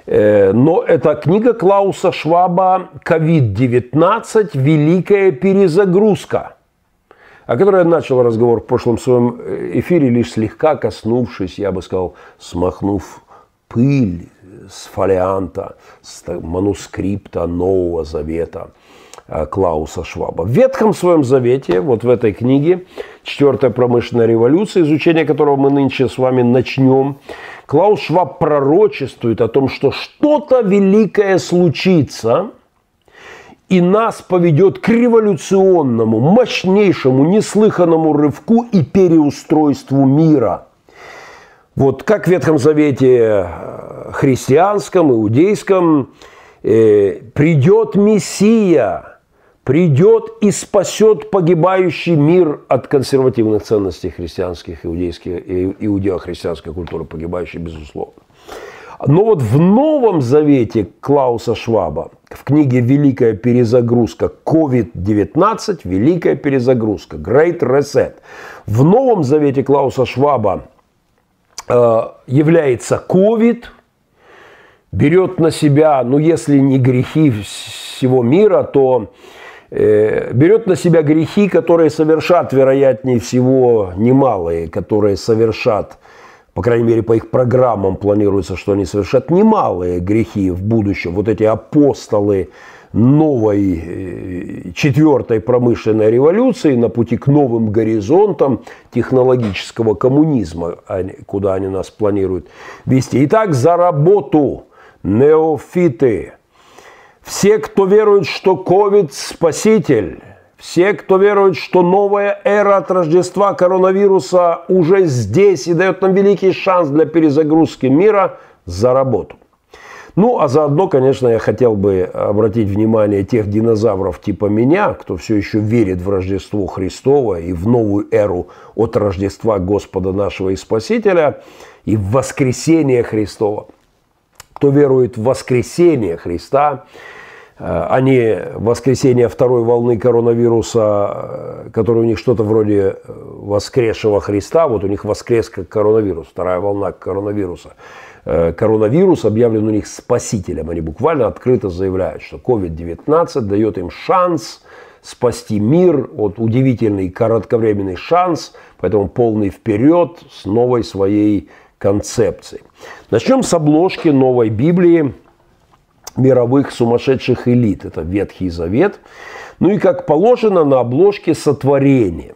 э, но это книга Клауса Шваба «Ковид-19. Великая перезагрузка», о которой я начал разговор в прошлом своем эфире, лишь слегка коснувшись, я бы сказал, смахнув пыль с фолианта, с манускрипта Нового Завета э, Клауса Шваба. В Ветхом Своем Завете, вот в этой книге, Четвертая промышленная революция, изучение которого мы нынче с вами начнем, Клаус Шваб пророчествует о том, что что-то великое случится, и нас поведет к революционному, мощнейшему, неслыханному рывку и переустройству мира – вот как в Ветхом Завете э, христианском, иудейском, э, придет Мессия, придет и спасет погибающий мир от консервативных ценностей христианских, иудейских, иудео-христианской культуры, погибающей, безусловно. Но вот в Новом Завете Клауса Шваба, в книге «Великая перезагрузка», COVID-19, «Великая перезагрузка», Great Reset, в Новом Завете Клауса Шваба э, является COVID, берет на себя, ну если не грехи всего мира, то э, берет на себя грехи, которые совершат, вероятнее всего, немалые, которые совершат по крайней мере, по их программам планируется, что они совершат немалые грехи в будущем. Вот эти апостолы новой э, четвертой промышленной революции на пути к новым горизонтам технологического коммунизма, куда они нас планируют вести. Итак, за работу неофиты. Все, кто верует, что COVID – спаситель – все, кто верует, что новая эра от Рождества коронавируса уже здесь и дает нам великий шанс для перезагрузки мира за работу. Ну, а заодно, конечно, я хотел бы обратить внимание тех динозавров типа меня, кто все еще верит в Рождество Христово и в новую эру от Рождества Господа нашего и Спасителя и в воскресение Христова. Кто верует в воскресение Христа, Э, они воскресенье второй волны коронавируса, э, который у них что-то вроде э, воскресшего Христа, вот у них воскрес как коронавирус, вторая волна коронавируса. Коронавирус объявлен у них спасителем. Они буквально открыто заявляют, что COVID-19 дает им шанс спасти мир, вот удивительный кратковременный шанс, поэтому полный вперед с новой своей концепцией. Начнем с обложки новой Библии – мировых сумасшедших элит. Это Ветхий Завет. Ну и, как положено, на обложке сотворение.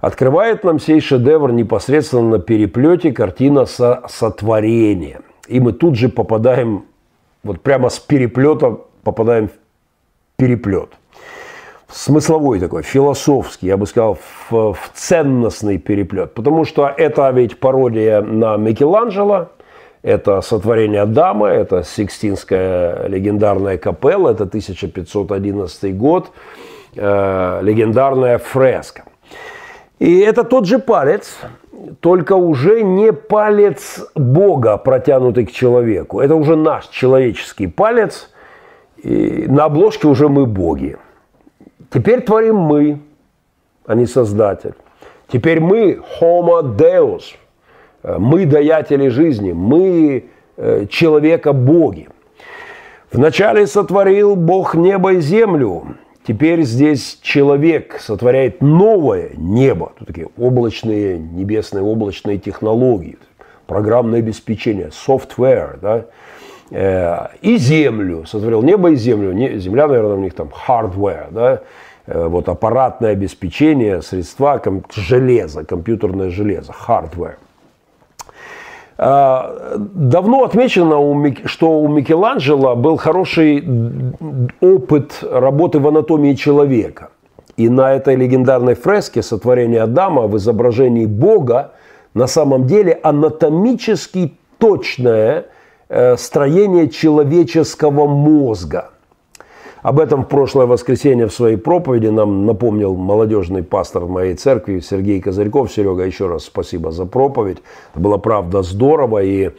Открывает нам сей шедевр непосредственно на переплете картина со сотворения. И мы тут же попадаем, вот прямо с переплета попадаем в переплет. Смысловой такой, философский, я бы сказал, в, в ценностный переплет. Потому что это ведь пародия на Микеланджело – это сотворение Адама, это Сикстинская легендарная капелла, это 1511 год, э, легендарная фреска. И это тот же палец, только уже не палец Бога, протянутый к человеку. Это уже наш человеческий палец. И на обложке уже мы боги. Теперь творим мы, а не Создатель. Теперь мы Homo Deus – мы даятели жизни, мы э, человека-боги. Вначале сотворил Бог небо и землю, теперь здесь человек сотворяет новое небо. Тут такие облачные, небесные облачные технологии, программное обеспечение, software, да, э, и землю, сотворил небо и землю. Земля, наверное, у них там hardware, да, э, вот аппаратное обеспечение, средства, железо, компьютерное железо, hardware. А, давно отмечено, что у Микеланджело был хороший опыт работы в анатомии человека. И на этой легендарной фреске сотворения Адама в изображении Бога на самом деле анатомически точное э, строение человеческого мозга – об этом в прошлое воскресенье в своей проповеди нам напомнил молодежный пастор моей церкви Сергей Козырьков. Серега, еще раз спасибо за проповедь. Это было правда здорово. И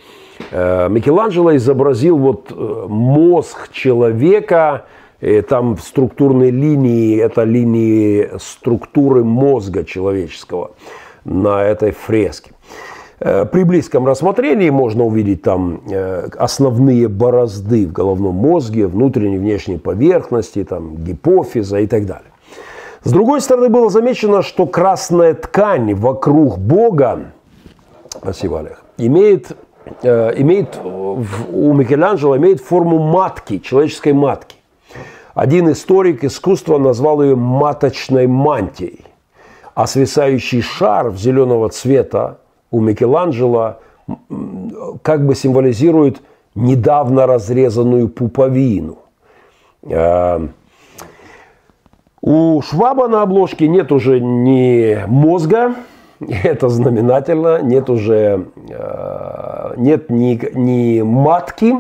э, Микеланджело изобразил вот э, мозг человека, и там структурные линии, это линии структуры мозга человеческого на этой фреске. Э, при близком рассмотрении можно увидеть там э, основные борозды в головном мозге, внутренней и внешней поверхности, там, гипофиза и так далее. С другой стороны, было замечено, что красная ткань вокруг Бога, спасибо, Олег, имеет, э, имеет у Микеланджело имеет форму матки, человеческой матки. Один историк искусства назвал ее маточной мантией, а свисающий шар зеленого цвета у Микеланджело как бы символизирует недавно разрезанную пуповину. Э, у Шваба на обложке нет уже ни мозга, это знаменательно, нет уже э, нет ни, ни матки,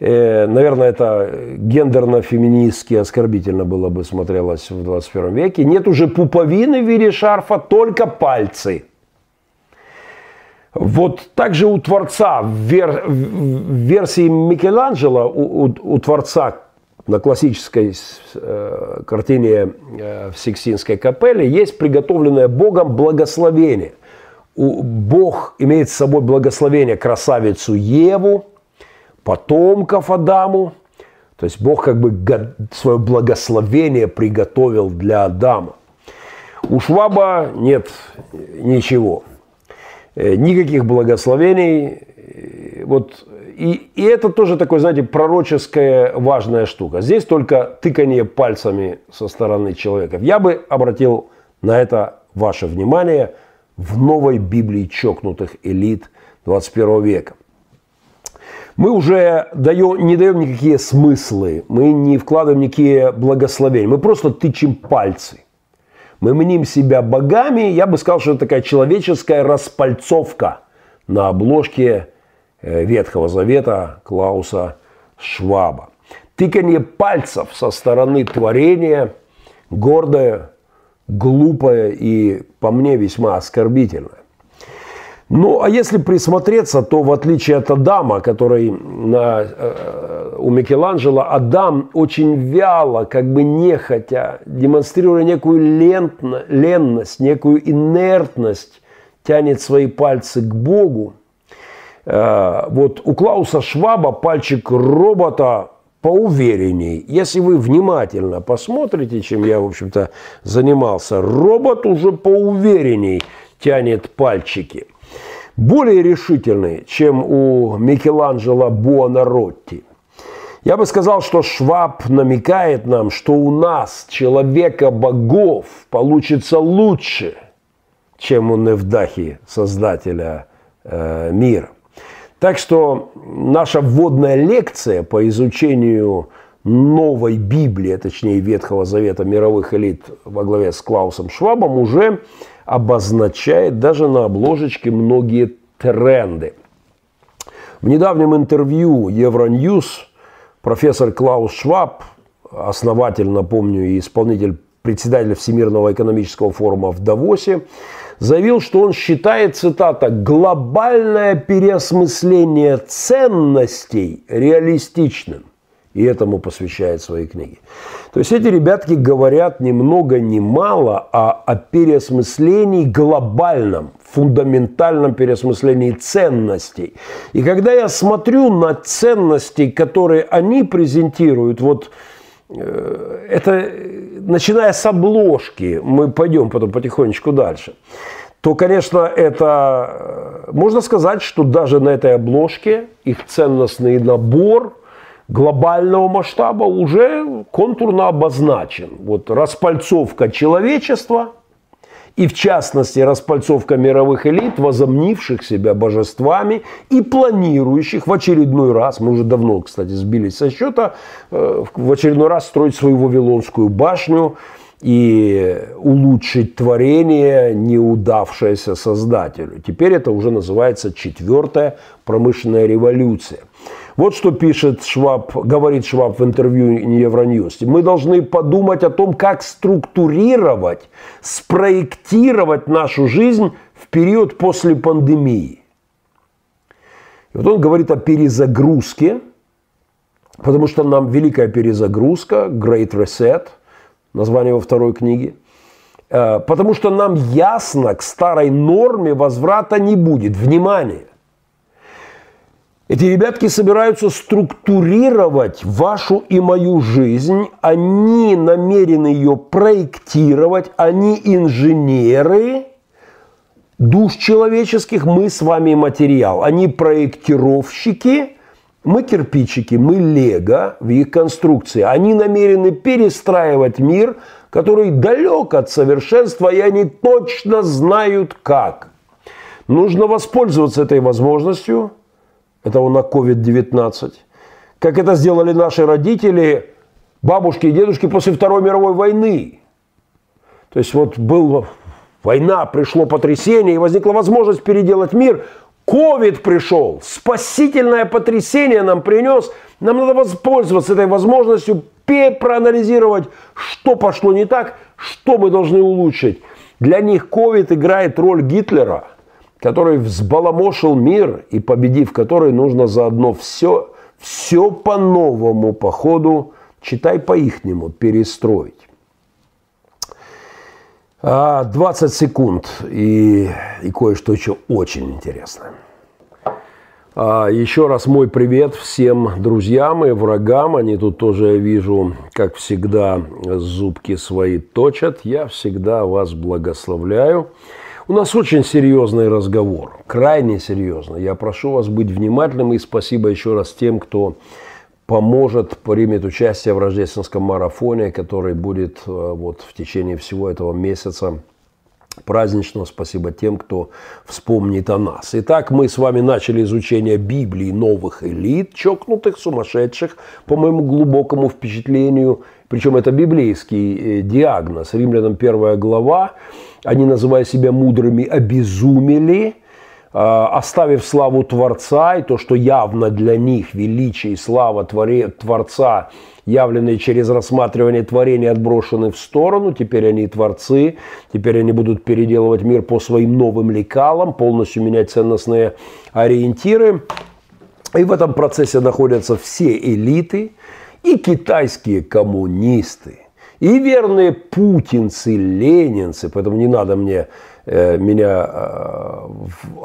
Э, наверное, это гендерно-феминистски оскорбительно было бы смотрелось в 21 веке. Нет уже пуповины в виде шарфа, только пальцы. Вот также у Творца, в, вер, в версии Микеланджело, у, у, у Творца на классической э, картине э, в Сикстинской капелле есть приготовленное Богом благословение. У, Бог имеет с собой благословение красавицу Еву, потомков Адаму. То есть Бог как бы свое благословение приготовил для Адама. У Шваба нет ничего. Э, никаких благословений. Э, вот и, и это тоже такой, знаете, пророческая важная штука. Здесь только тыкание пальцами со стороны человека. Я бы обратил на это ваше внимание в новой Библии чокнутых элит 21 века. Мы уже даем, не даем никакие смыслы, мы не вкладываем никакие благословения, мы просто тычем пальцы. Мы мним себя богами, я бы сказал, что это такая человеческая распальцовка на обложке Э, Ветхого Завета Клауса Шваба. Тыканье пальцев со стороны творения гордое, глупое и, по мне, весьма оскорбительное. Ну, а если присмотреться, то в отличие от Адама, который на, э, у Микеланджело, Адам очень вяло, как бы нехотя, демонстрируя некую лентно, ленность, некую инертность, тянет свои пальцы к Богу – Э, вот у Клауса Шваба пальчик робота поуверенней. Если вы внимательно посмотрите, чем я, в общем-то, занимался, робот уже поуверенней тянет пальчики. Более решительный, чем у Микеланджело Буонаротти. Я бы сказал, что Шваб намекает нам, что у нас, человека богов, получится лучше, чем у Невдахи, создателя э, мира. Так что наша вводная лекция по изучению новой Библии, а точнее Ветхого Завета мировых элит во главе с Клаусом Швабом уже обозначает даже на обложечке многие тренды. В недавнем интервью Евроньюз профессор Клаус Шваб, основатель, напомню, и исполнитель председатель Всемирного экономического форума в Давосе, заявил, что он считает, цитата, «глобальное переосмысление ценностей реалистичным». И этому посвящает свои книги. То есть эти ребятки говорят ни много ни мало а о переосмыслении глобальном, фундаментальном переосмыслении ценностей. И когда я смотрю на ценности, которые они презентируют, вот э, это начиная с обложки, мы пойдем потом потихонечку дальше, то, конечно, это можно сказать, что даже на этой обложке их ценностный набор глобального масштаба уже контурно обозначен. Вот распальцовка человечества – и в частности распальцовка мировых элит, возомнивших себя божествами и планирующих в очередной раз, мы уже давно, кстати, сбились со счета, э, в очередной раз строить свою Вавилонскую башню и улучшить творение, неудавшееся создателю. Теперь это уже называется четвертая промышленная революция – вот что пишет Шваб, говорит Шваб в интервью Евроньюз. Мы должны подумать о том, как структурировать, спроектировать нашу жизнь в период после пандемии. И вот он говорит о перезагрузке, потому что нам великая перезагрузка, Great Reset, название его второй книги, э, потому что нам ясно, к старой норме возврата не будет. Внимание! Эти ребятки собираются структурировать вашу и мою жизнь. Они намерены ее проектировать. Они инженеры душ человеческих. Мы с вами материал. Они проектировщики. Мы кирпичики, мы лего в их конструкции. Они намерены перестраивать мир, который далек от совершенства, и они точно знают как. Нужно воспользоваться этой возможностью – этого на COVID-19. Как это сделали наши родители, бабушки и дедушки после Второй мировой войны. То есть вот была война, пришло потрясение, и возникла возможность переделать мир. Ковид пришел, спасительное потрясение нам принес. Нам надо воспользоваться этой возможностью, проанализировать, что пошло не так, что мы должны улучшить. Для них ковид играет роль Гитлера, который взбаламошил мир и победив который нужно заодно все, все по-новому по ходу, читай по-ихнему, перестроить. 20 а, секунд и, и кое-что еще очень интересное. А, еще раз мой привет всем друзьям и врагам. Они тут тоже, я вижу, как всегда, зубки свои точат. Я всегда вас благословляю. У нас очень серьезный разговор, крайне серьезный. Я прошу вас быть внимательным и спасибо еще раз тем, кто поможет, примет участие в рождественском марафоне, который будет э, вот в течение всего этого месяца праздничного. Спасибо тем, кто вспомнит о нас. Итак, мы с вами начали изучение Библии новых элит, чокнутых, сумасшедших, по моему глубокому впечатлению. Причем это библейский э, диагноз. Римлянам первая глава. Они, называя себя мудрыми, обезумели – Э, оставив славу Творца и то, что явно для них величие и слава Творца, явленные через рассматривание творения, отброшены в сторону. Теперь они творцы, теперь они будут переделывать мир по своим новым лекалам, полностью менять ценностные ориентиры. И в этом процессе находятся все элиты и китайские коммунисты, и верные путинцы, ленинцы, поэтому не надо мне Э, меня, э,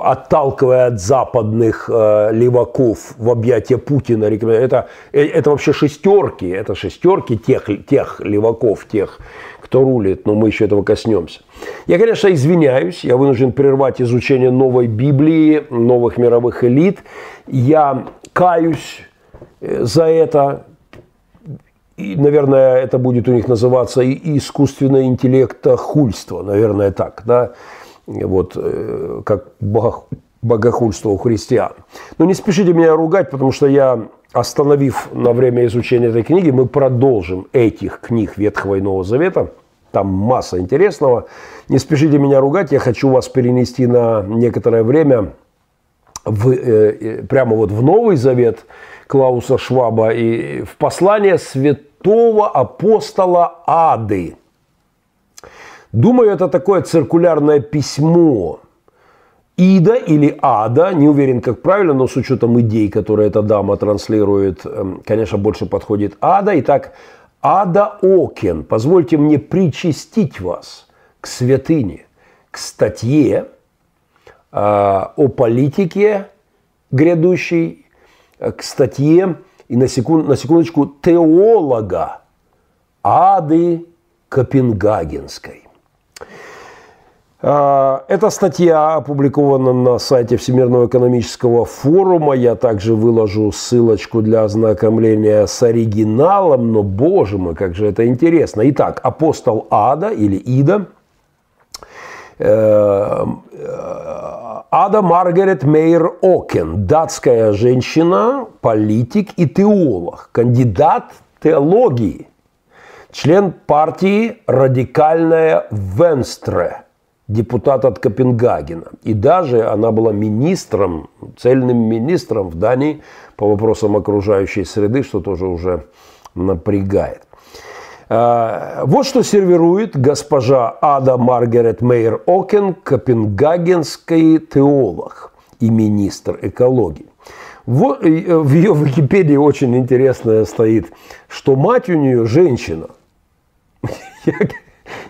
отталкивая от западных э, леваков в объятия Путина, это, это вообще шестерки, это шестерки тех, тех леваков, тех, кто рулит, но мы еще этого коснемся. Я, конечно, извиняюсь, я вынужден прервать изучение новой Библии, новых мировых элит. Я каюсь за это, и, наверное, это будет у них называться искусственное интеллекта хульство, наверное, так, да, вот, э, как богохульство у христиан. Но не спешите меня ругать, потому что я, остановив на время изучения этой книги, мы продолжим этих книг Ветхого и Нового Завета, там масса интересного. Не спешите меня ругать, я хочу вас перенести на некоторое время в, э, э прямо вот в Новый Завет Клауса Шваба и в послание святого святого апостола Ады. Думаю, это такое циркулярное письмо. Ида или Ада, не уверен, как правильно, но с учетом идей, которые эта дама транслирует, эм, конечно, больше подходит Ада. Итак, Ада Окен, позвольте мне причастить вас к святыне, к статье э, о политике грядущей, э, к статье и на, секунд, на секундочку теолога Ады Копенгагенской. А, эта статья опубликована на сайте Всемирного экономического форума. Я также выложу ссылочку для ознакомления с оригиналом, но, боже мой, как же это интересно. Итак, апостол Ада или Ида Ада Маргарет Мейер Окен, датская женщина, политик и теолог, кандидат теологии, член партии «Радикальная Венстре», депутат от Копенгагена. И даже она была министром, цельным министром в Дании по вопросам окружающей среды, что тоже уже напрягает. А, вот что сервирует госпожа Ада Маргарет Мейер Окен, копенгагенский теолог и министр экологии. В, в ее Википедии очень интересно стоит, что мать у нее женщина. Я,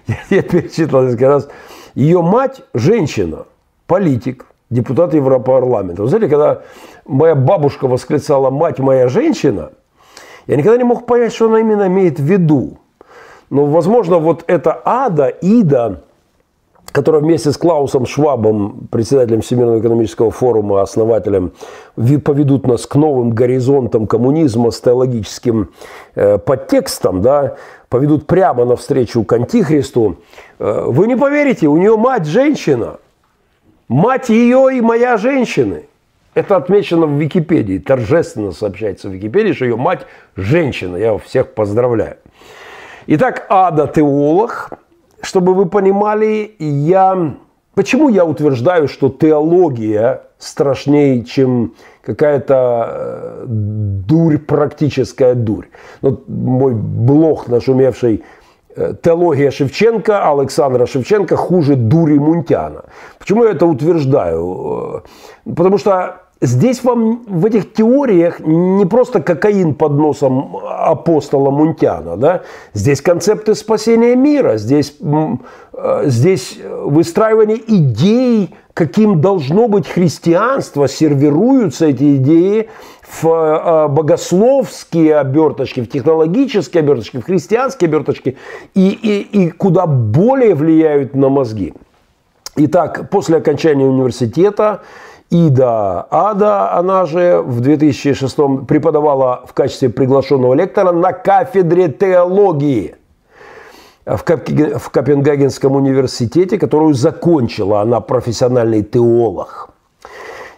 я, я перечитал несколько раз. Ее мать женщина, политик, депутат Европарламента. Вы знаете, когда моя бабушка восклицала «мать моя женщина», я никогда не мог понять, что она именно имеет в виду. Но, возможно, вот эта ада, Ида, которая вместе с Клаусом Швабом, председателем Всемирного экономического форума, основателем, поведут нас к новым горизонтам коммунизма с теологическим э, подтекстом, да, поведут прямо навстречу к Антихристу. Э, вы не поверите, у нее мать женщина. Мать ее и моя женщины. Это отмечено в Википедии, торжественно сообщается в Википедии, что ее мать женщина. Я всех поздравляю. Итак, ада теолог. Чтобы вы понимали, я Почему я утверждаю, что теология страшнее, чем какая-то э, дурь, практическая дурь? Вот мой блог, нашумевший э, «Теология Шевченко», Александра Шевченко хуже дури Мунтяна. Почему я это утверждаю? Э, потому что Здесь вам в этих теориях не просто кокаин под носом апостола Мунтяна. Да? Здесь концепты спасения мира, здесь, э, здесь выстраивание идей, каким должно быть христианство, сервируются эти идеи в э, богословские оберточки, в технологические оберточки, в христианские оберточки и, и, и куда более влияют на мозги. Итак, после окончания университета Ида Ада, она же в 2006 преподавала в качестве приглашенного лектора на кафедре теологии в Копенгагенском университете, которую закончила. Она профессиональный теолог.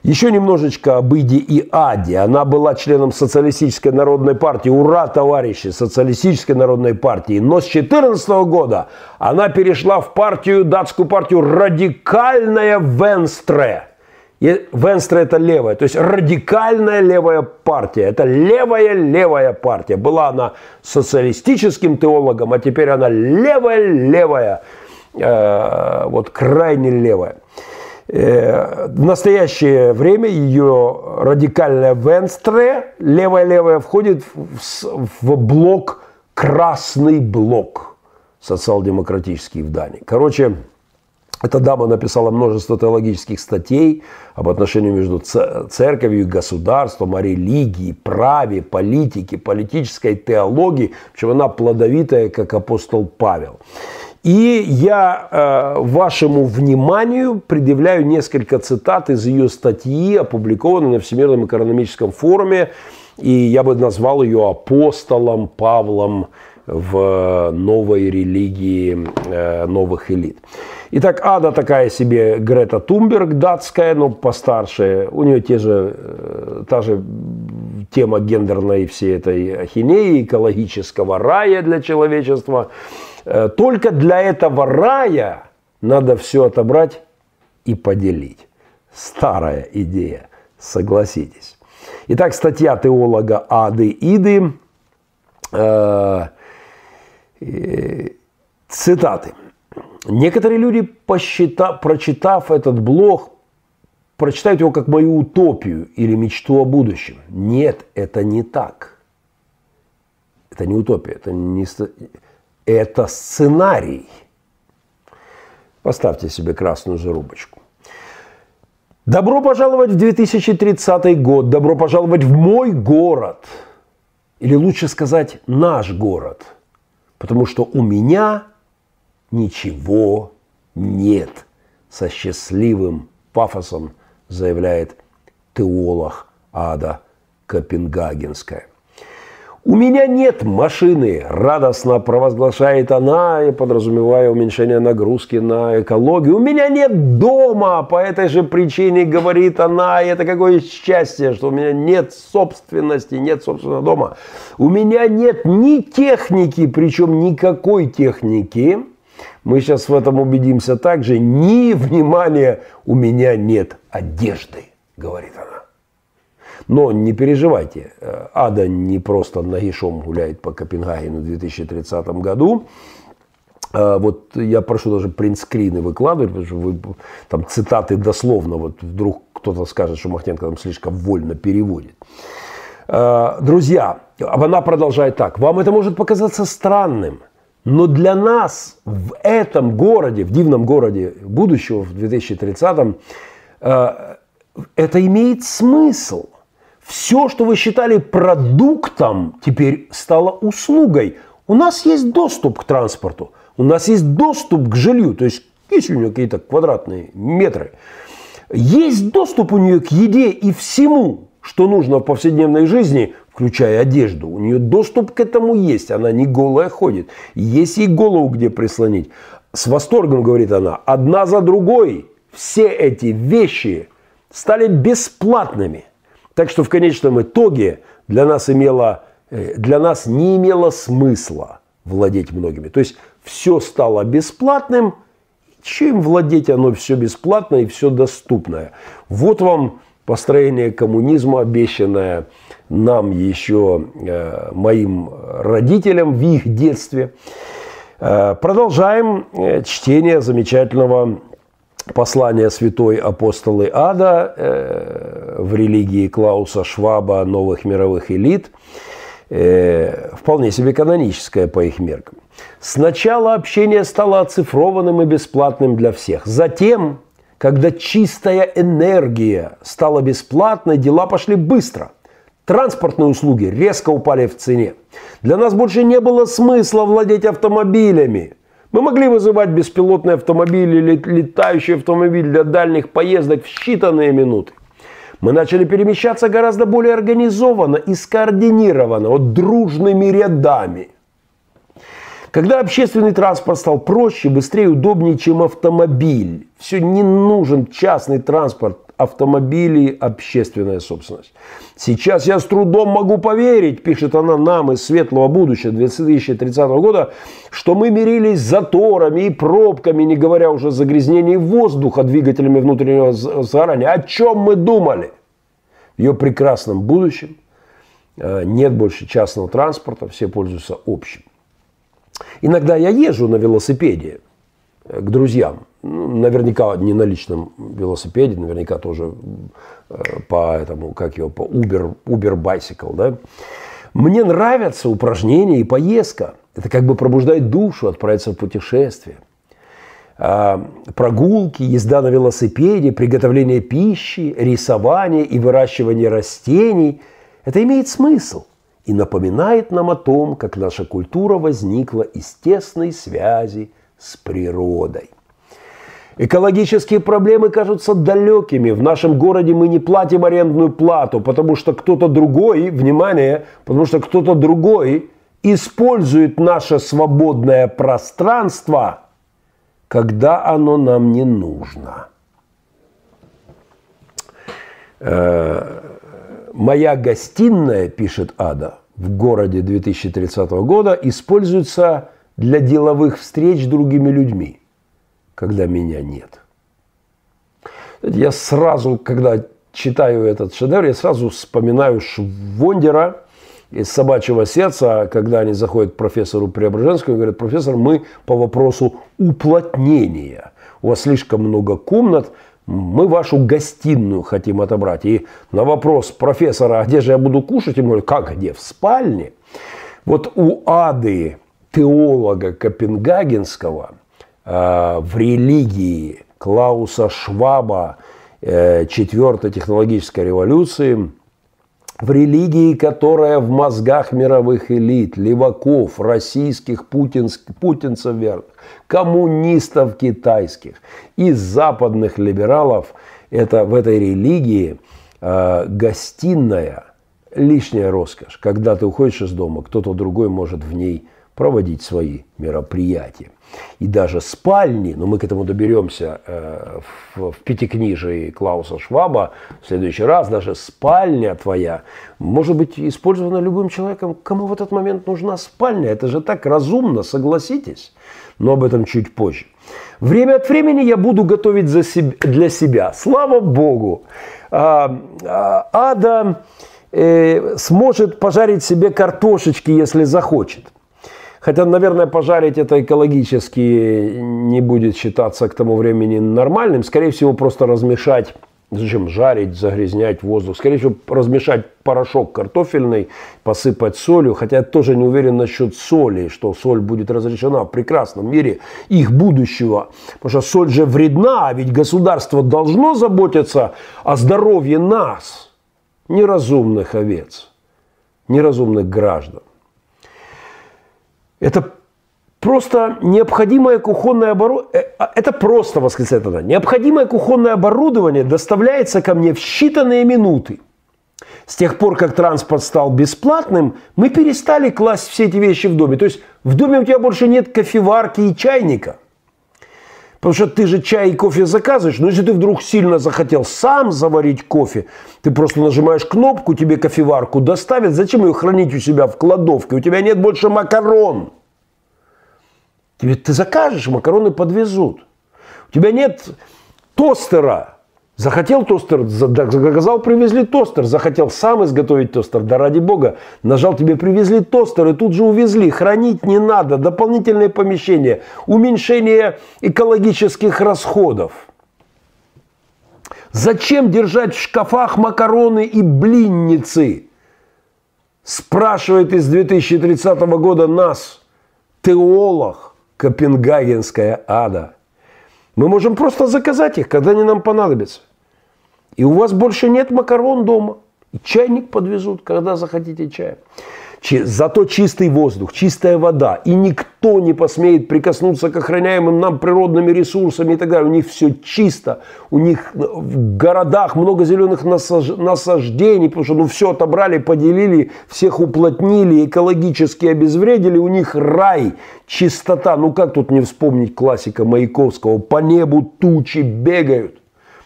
Еще немножечко об Иде и Аде. Она была членом Социалистической народной партии. Ура, товарищи, Социалистической народной партии. Но с 2014 года она перешла в партию, датскую партию «Радикальная Венстре». И Венстра это левая, то есть радикальная левая партия. Это левая-левая партия. Была она социалистическим теологом, а теперь она левая-левая, э, вот крайне левая. Э, в настоящее время ее радикальная Венстре, левая-левая, входит в, в блок «Красный блок» социал-демократический в Дании. Короче, эта дама написала множество теологических статей об отношении между церковью и государством, о религии, праве, политике, политической теологии. Причем она плодовитая, как апостол Павел. И я э, вашему вниманию предъявляю несколько цитат из ее статьи, опубликованной на Всемирном экономическом форуме. И я бы назвал ее апостолом Павлом в новой религии э, новых элит. Итак, Ада такая себе Грета Тумберг, датская, но постарше. У нее те же, э, та же тема гендерной всей этой ахинеи, экологического рая для человечества. Э, только для этого рая надо все отобрать и поделить. Старая идея, согласитесь. Итак, статья теолога Ады Иды. Э, цитаты. Некоторые люди, посчитав, прочитав этот блог, прочитают его как мою утопию или мечту о будущем. Нет, это не так. Это не утопия, это, не, это сценарий. Поставьте себе красную зарубочку. Добро пожаловать в 2030 год, добро пожаловать в мой город. Или лучше сказать, наш город. Потому что у меня ничего нет, со счастливым пафосом заявляет теолог Ада Копенгагенская. У меня нет машины, радостно провозглашает она, и подразумевая уменьшение нагрузки на экологию. У меня нет дома, по этой же причине говорит она, и это какое счастье, что у меня нет собственности, нет собственного дома. У меня нет ни техники, причем никакой техники, мы сейчас в этом убедимся также. Ни внимания у меня нет одежды, говорит она. Но не переживайте, э, Ада не просто нагишом гуляет по Копенгагену в 2030 году. Э, вот я прошу даже принтскрины выкладывать, потому что вы, там цитаты дословно, вот вдруг кто-то скажет, что Махтенко там слишком вольно переводит. Э, друзья, она продолжает так. Вам это может показаться странным – но для нас в этом городе, в дивном городе будущего, в 2030-м, э, это имеет смысл. Все, что вы считали продуктом, теперь стало услугой. У нас есть доступ к транспорту, у нас есть доступ к жилью, то есть есть у нее какие-то квадратные метры. Есть доступ у нее к еде и всему, что нужно в повседневной жизни, включая одежду. У нее доступ к этому есть, она не голая ходит. Есть ей голову где прислонить. С восторгом, говорит она, одна за другой все эти вещи стали бесплатными. Так что в конечном итоге для нас, имело, э, для нас не имело смысла владеть многими. То есть все стало бесплатным, Чем владеть оно все бесплатно и все доступное? Вот вам построение коммунизма, обещанное нам еще, э, моим родителям в их детстве. Э, продолжаем чтение замечательного послания святой апостолы Ада э, в религии Клауса Шваба новых мировых элит – э, вполне себе каноническое по их меркам. Сначала общение стало оцифрованным и бесплатным для всех. Затем, когда чистая энергия стала бесплатной, дела пошли быстро. Транспортные услуги резко упали в цене. Для нас больше не было смысла владеть автомобилями. Мы могли вызывать беспилотный автомобиль или летающий автомобиль для дальних поездок в считанные минуты мы начали перемещаться гораздо более организованно и скоординированно, вот дружными рядами. Когда общественный транспорт стал проще, быстрее, удобнее, чем автомобиль, все не нужен частный транспорт, автомобили, общественная собственность. Сейчас я с трудом могу поверить, пишет она нам из светлого будущего 2030 года, что мы мирились заторами и пробками, не говоря уже о загрязнении воздуха двигателями внутреннего сгорания. О чем мы думали? В ее прекрасном будущем э, нет больше частного транспорта, все пользуются общим. Иногда я езжу на велосипеде э, к друзьям. Ну, наверняка не на личном велосипеде, наверняка тоже э, по этому, как его, по Uber, Uber Bicycle, да. Мне нравятся упражнения и поездка. Это как бы пробуждает душу, отправиться в путешествие. А, прогулки, езда на велосипеде, приготовление пищи, рисование и выращивание растений – это имеет смысл и напоминает нам о том, как наша культура возникла из тесной связи с природой. Экологические проблемы кажутся далекими. В нашем городе мы не платим арендную плату, потому что кто-то другой, внимание, потому что кто-то другой использует наше свободное пространство, когда оно нам не нужно. Э, Моя гостиная, пишет Ада, в городе 2030 года используется для деловых встреч с другими людьми когда меня нет. Я сразу, когда читаю этот шедевр, я сразу вспоминаю Швондера из «Собачьего сердца», когда они заходят к профессору Преображенскому и говорят, профессор, мы по вопросу уплотнения. У вас слишком много комнат, мы вашу гостиную хотим отобрать. И на вопрос профессора, а где же я буду кушать, ему говорят, как где, в спальне? Вот у Ады, теолога Копенгагенского, в религии Клауса Шваба э, четвертой технологической революции, в религии, которая в мозгах мировых элит, леваков, российских путинских, путинцев верных, коммунистов китайских и западных либералов, это в этой религии э, гостиная лишняя роскошь. Когда ты уходишь из дома, кто-то другой может в ней проводить свои мероприятия и даже спальни, но мы к этому доберемся э, в, в пятикнижии Клауса Шваба в следующий раз, даже спальня твоя может быть использована любым человеком, кому в этот момент нужна спальня. Это же так разумно, согласитесь. Но об этом чуть позже. Время от времени я буду готовить за себя, для себя. Слава Богу. А, а, Ада э, сможет пожарить себе картошечки, если захочет. Хотя, наверное, пожарить это экологически не будет считаться к тому времени нормальным. Скорее всего, просто размешать Зачем жарить, загрязнять воздух? Скорее всего, размешать порошок картофельный, посыпать солью. Хотя я тоже не уверен насчет соли, что соль будет разрешена в прекрасном мире их будущего. Потому что соль же вредна, а ведь государство должно заботиться о здоровье нас, неразумных овец, неразумных граждан. Это просто необходимое кухонное оборудование, э, это просто восклицает она, необходимое кухонное оборудование доставляется ко мне в считанные минуты. С тех пор, как транспорт стал бесплатным, мы перестали класть все эти вещи в доме. То есть в доме у тебя больше нет кофеварки и чайника. Потому что ты же чай и кофе заказываешь, но если ты вдруг сильно захотел сам заварить кофе, ты просто нажимаешь кнопку, тебе кофеварку доставят. Зачем ее хранить у себя в кладовке? У тебя нет больше макарон. Тебе ты закажешь, макароны подвезут. У тебя нет тостера. Захотел тостер, заказал, привезли тостер. Захотел сам изготовить тостер, да ради бога. Нажал, тебе привезли тостер и тут же увезли. Хранить не надо, дополнительное помещение, уменьшение экологических расходов. Зачем держать в шкафах макароны и блинницы? Спрашивает из 2030 года нас теолог Копенгагенская ада. Мы можем просто заказать их, когда они нам понадобятся. И у вас больше нет макарон дома. И чайник подвезут, когда захотите чая. Зато чистый воздух, чистая вода. И никто не посмеет прикоснуться к охраняемым нам природными ресурсами и так далее. У них все чисто. У них в городах много зеленых насаждений, потому что ну, все отобрали, поделили, всех уплотнили, экологически обезвредили. У них рай, чистота. Ну как тут не вспомнить классика Маяковского? По небу тучи бегают.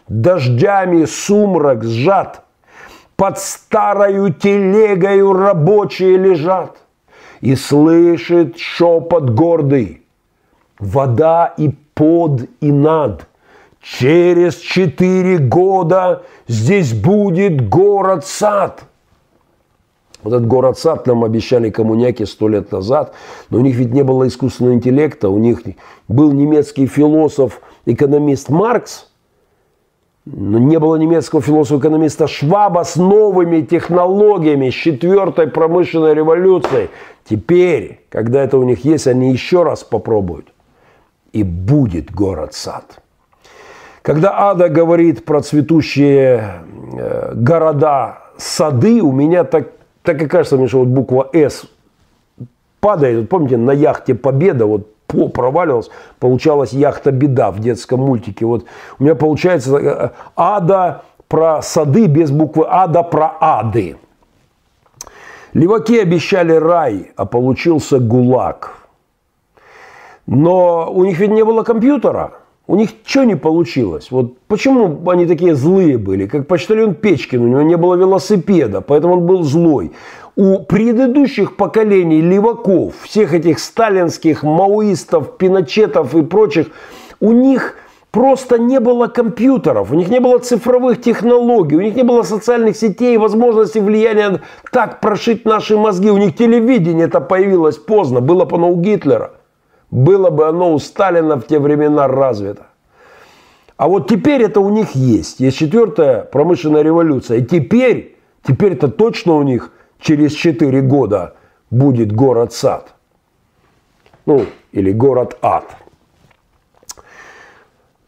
Дождями сумрак сжат – под старою телегою рабочие лежат, И слышит шепот гордый, вода и под и над. Через четыре года здесь будет город-сад. Вот этот город-сад нам обещали коммуняки сто лет назад, но у них ведь не было искусственного интеллекта, у них был немецкий философ, экономист Маркс – не было немецкого философа-экономиста Шваба с новыми технологиями, с четвертой промышленной революцией. Теперь, когда это у них есть, они еще раз попробуют. И будет город-сад. Когда Ада говорит про цветущие э, города, сады, у меня так, так и кажется, мне, что вот буква «С» падает. Помните, на яхте «Победа» вот по проваливалась, получалась яхта беда в детском мультике. Вот у меня получается э, ада про сады без буквы ада про ады. Леваки обещали рай, а получился гулаг. Но у них ведь не было компьютера. У них что не получилось? Вот почему они такие злые были? Как почтальон Печкин, у него не было велосипеда, поэтому он был злой у предыдущих поколений леваков, всех этих сталинских маоистов, пиночетов и прочих, у них просто не было компьютеров, у них не было цифровых технологий, у них не было социальных сетей, возможности влияния так прошить наши мозги. У них телевидение это появилось поздно, было бы оно у Гитлера, было бы оно у Сталина в те времена развито. А вот теперь это у них есть. Есть четвертая промышленная революция. И теперь, теперь это точно у них через 4 года будет город-сад. Ну, или город-ад.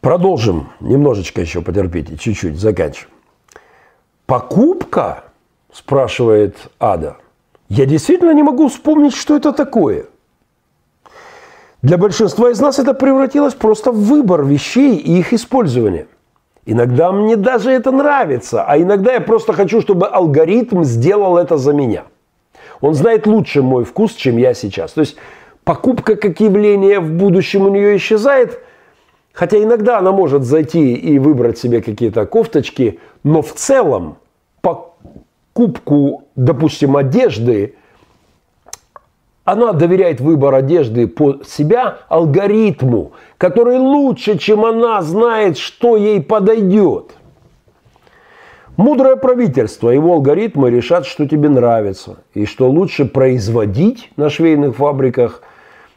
Продолжим. Немножечко еще потерпите, чуть-чуть, заканчиваем. Покупка, спрашивает Ада. Я действительно не могу вспомнить, что это такое. Для большинства из нас это превратилось просто в выбор вещей и их использование – Иногда мне даже это нравится, а иногда я просто хочу, чтобы алгоритм сделал это за меня. Он знает лучше мой вкус, чем я сейчас. То есть покупка как явление в будущем у нее исчезает, хотя иногда она может зайти и выбрать себе какие-то кофточки, но в целом покупку, допустим, одежды она доверяет выбор одежды по себя алгоритму, который лучше, чем она знает, что ей подойдет. Мудрое правительство, его алгоритмы решат, что тебе нравится, и что лучше производить на швейных фабриках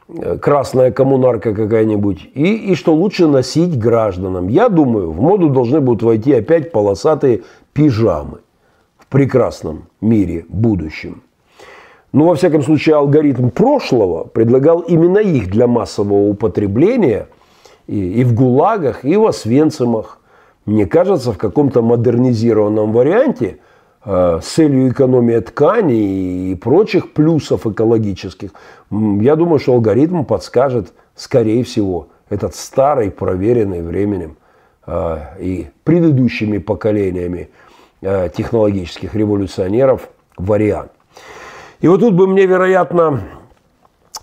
э, красная коммунарка какая-нибудь, и, и что лучше носить гражданам. Я думаю, в моду должны будут войти опять полосатые пижамы в прекрасном мире будущем. Но, во всяком случае, алгоритм прошлого предлагал именно их для массового употребления и, и в ГУЛАГах, и в Освенцимах. Мне кажется, в каком-то модернизированном варианте э, с целью экономии тканей и прочих плюсов экологических, я думаю, что алгоритм подскажет, скорее всего, этот старый, проверенный временем э, и предыдущими поколениями э, технологических революционеров вариант. И вот тут бы мне, вероятно,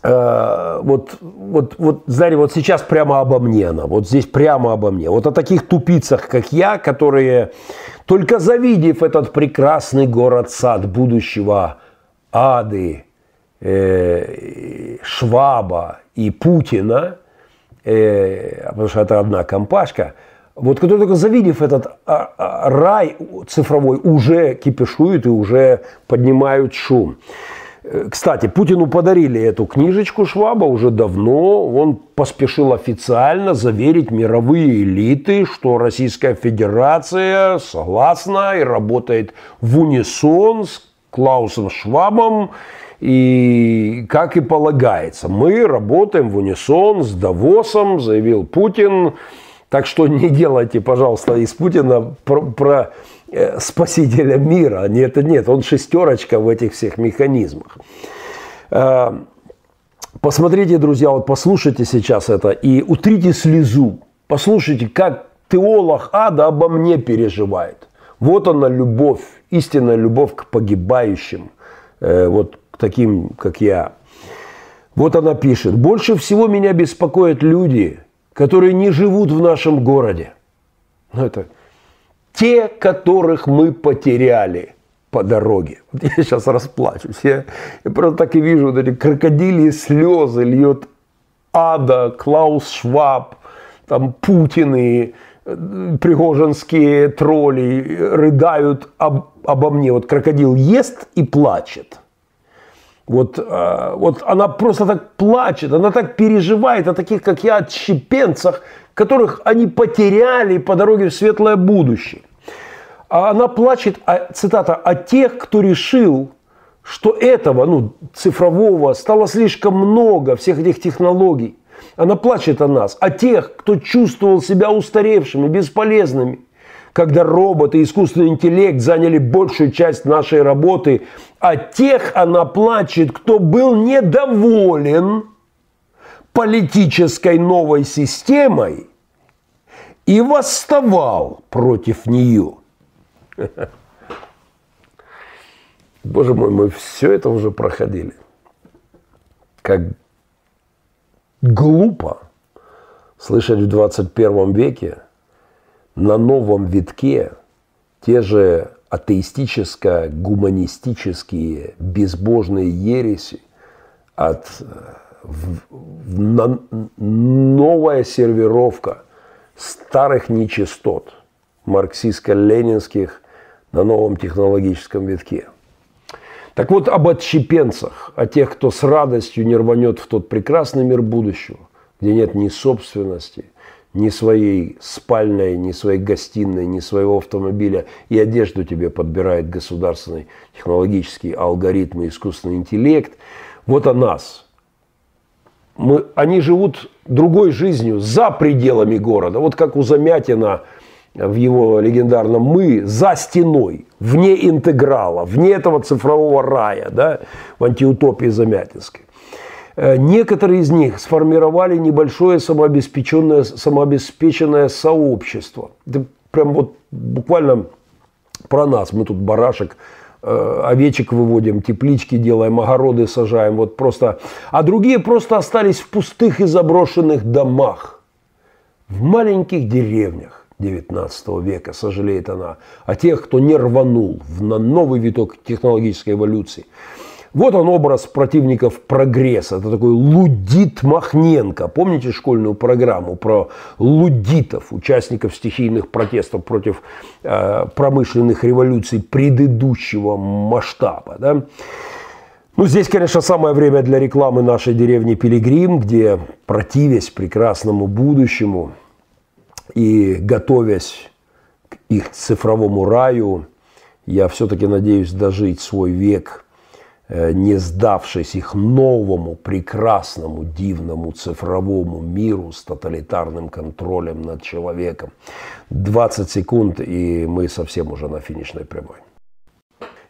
э, вот, вот, вот, знаете, вот сейчас прямо обо мне она, вот здесь прямо обо мне. Вот о таких тупицах, как я, которые, только завидев этот прекрасный город-сад будущего Ады, э, Шваба и Путина, э, потому что это одна компашка, вот кто только завидев этот а, а, рай цифровой, уже кипишуют и уже поднимают шум. Э, кстати, Путину подарили эту книжечку Шваба уже давно. Он поспешил официально заверить мировые элиты, что Российская Федерация согласна и работает в унисон с Клаусом Швабом. И как и полагается, мы работаем в унисон с Давосом, заявил Путин. Так что не делайте, пожалуйста, из Путина про, про э, спасителя мира. Нет, нет, он шестерочка в этих всех механизмах. Э, посмотрите, друзья, вот послушайте сейчас это и утрите слезу. Послушайте, как теолог ада обо мне переживает. Вот она любовь, истинная любовь к погибающим, э, вот к таким, как я. Вот она пишет. Больше всего меня беспокоят люди, которые не живут в нашем городе. Ну, это те, которых мы потеряли по дороге. Вот я сейчас расплачусь. Я, я просто так и вижу вот эти крокодильи слезы льет Ада, Клаус Шваб, там Путин и э, пригожинские тролли рыдают об, обо мне. Вот крокодил ест и плачет – вот, э, вот она просто так плачет, она так переживает о таких, как я, отщепенцах, которых они потеряли по дороге в светлое будущее. А она плачет, цитата, о тех, кто решил, что этого, ну, цифрового, стало слишком много, всех этих технологий. Она плачет о нас, о тех, кто чувствовал себя устаревшими, бесполезными, когда роботы и искусственный интеллект заняли большую часть нашей работы, а тех она плачет, кто был недоволен политической новой системой и восставал против нее. Боже мой, мы все это уже проходили. Как глупо слышать в 21 веке – на новом витке те же атеистическо-гуманистические безбожные ереси от в, в, на, новая сервировка старых нечистот марксистско-ленинских на новом технологическом витке. Так вот, об отщепенцах, о тех, кто с радостью не рванет в тот прекрасный мир будущего, где нет ни собственности – ни своей спальной, ни своей гостиной, ни своего автомобиля. И одежду тебе подбирает государственный технологический алгоритм и искусственный интеллект. Вот о нас. Мы, они живут другой жизнью за пределами города. Вот как у Замятина в его легендарном «Мы» за стеной, вне интеграла, вне этого цифрового рая, да, в антиутопии Замятинской. Э, некоторые из них сформировали небольшое самообеспеченное, самообеспеченное сообщество. Это прям вот буквально про нас. Мы тут барашек, э, овечек выводим, теплички делаем, огороды сажаем. Вот просто. А другие просто остались в пустых и заброшенных домах. В маленьких деревнях 19 века, сожалеет она, о тех, кто не рванул на новый виток технологической эволюции. Вот он образ противников прогресса. Это такой Лудит Махненко. Помните школьную программу про лудитов, участников стихийных протестов против э, промышленных революций предыдущего масштаба? Да? Ну, здесь, конечно, самое время для рекламы нашей деревни Пилигрим, где, противясь прекрасному будущему и готовясь к их цифровому раю, я все-таки надеюсь дожить свой век – не сдавшись их новому, прекрасному, дивному цифровому миру с тоталитарным контролем над человеком. 20 секунд, и мы совсем уже на финишной прямой.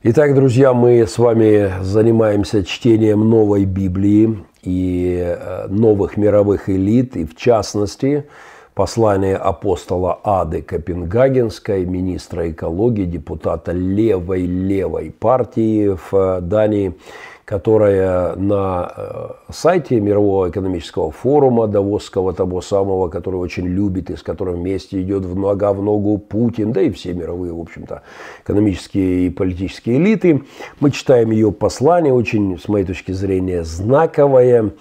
Итак, друзья, мы с вами занимаемся чтением новой Библии и э, новых мировых элит, и в частности – послание апостола Ады Копенгагенской, министра экологии, депутата левой-левой партии в Дании, которая на э, сайте Мирового экономического форума Давосского, того самого, который очень любит и с которым вместе идет в нога в ногу Путин, да и все мировые, в общем-то, экономические и политические элиты. Мы читаем ее послание, очень, с моей точки зрения, знаковое.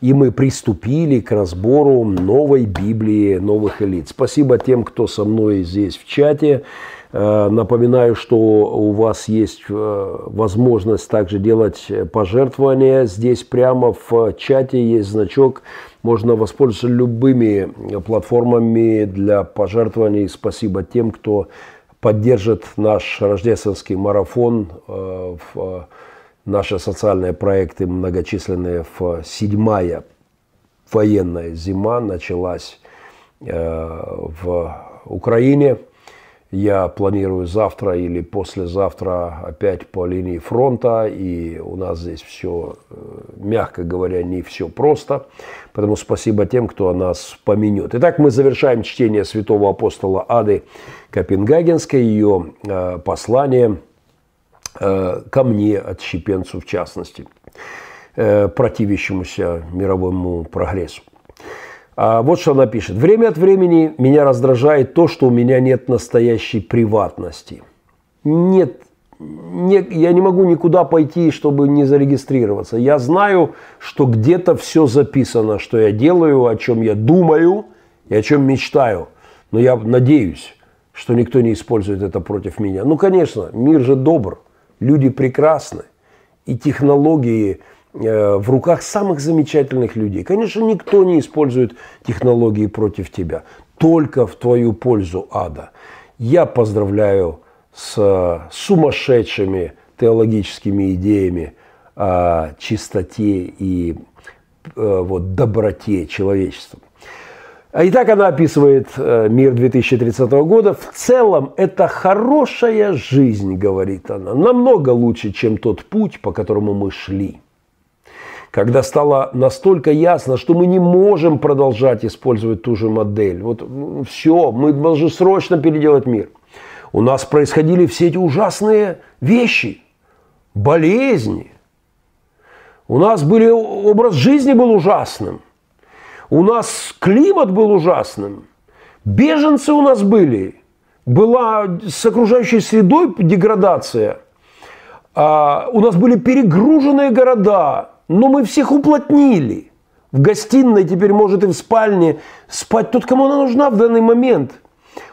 И мы приступили к разбору новой Библии новых элит. Спасибо тем, кто со мной здесь в чате. Э, напоминаю, что у вас есть э, возможность также делать пожертвования. Здесь прямо в чате есть значок. Можно воспользоваться любыми платформами для пожертвований. Спасибо тем, кто поддержит наш рождественский марафон, э, в наши социальные проекты многочисленные. В седьмая военная зима началась в Украине – я планирую завтра или послезавтра опять по линии фронта, и у нас здесь все, э, мягко говоря, не все просто. Поэтому спасибо тем, кто нас поменет. Итак, мы завершаем чтение святого апостола Ады Копенгагенской, ее э, послание э, ко мне, отщепенцу в частности, противящемуся мировому прогрессу. А вот что она пишет. Время от времени меня раздражает то, что у меня нет настоящей приватности. Нет, не, я не могу никуда пойти, чтобы не зарегистрироваться. Я знаю, что где-то все записано, что я делаю, о чем я думаю и о чем мечтаю. Но я надеюсь, что никто не использует это против меня. Ну, конечно, мир же добр, люди прекрасны, и технологии – в руках самых замечательных людей. Конечно, никто не использует технологии против тебя, только в твою пользу ада. Я поздравляю с сумасшедшими теологическими идеями о чистоте и э, вот, доброте человечества. А итак, она описывает э, мир 2030 года. В целом, это хорошая жизнь, говорит она, намного лучше, чем тот путь, по которому мы шли когда стало настолько ясно, что мы не можем продолжать использовать ту же модель. Вот все, мы должны срочно переделать мир. У нас происходили все эти ужасные вещи, болезни. У нас были, образ жизни был ужасным. У нас климат был ужасным. Беженцы у нас были. Была с окружающей средой деградация. А, у нас были перегруженные города но мы всех уплотнили. В гостиной теперь может и в спальне спать тот, кому она нужна в данный момент.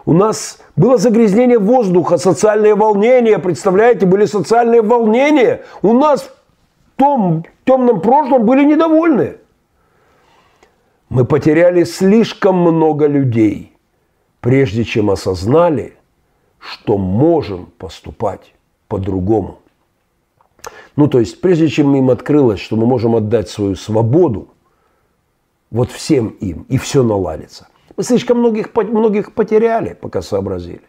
У нас было загрязнение воздуха, социальные волнения, представляете, были социальные волнения. У нас в том темном прошлом были недовольны. Мы потеряли слишком много людей, прежде чем осознали, что можем поступать по-другому. Ну, то есть, прежде чем им открылось, что мы можем отдать свою свободу, вот всем им, и все наладится. Мы слишком многих, многих потеряли, пока сообразили.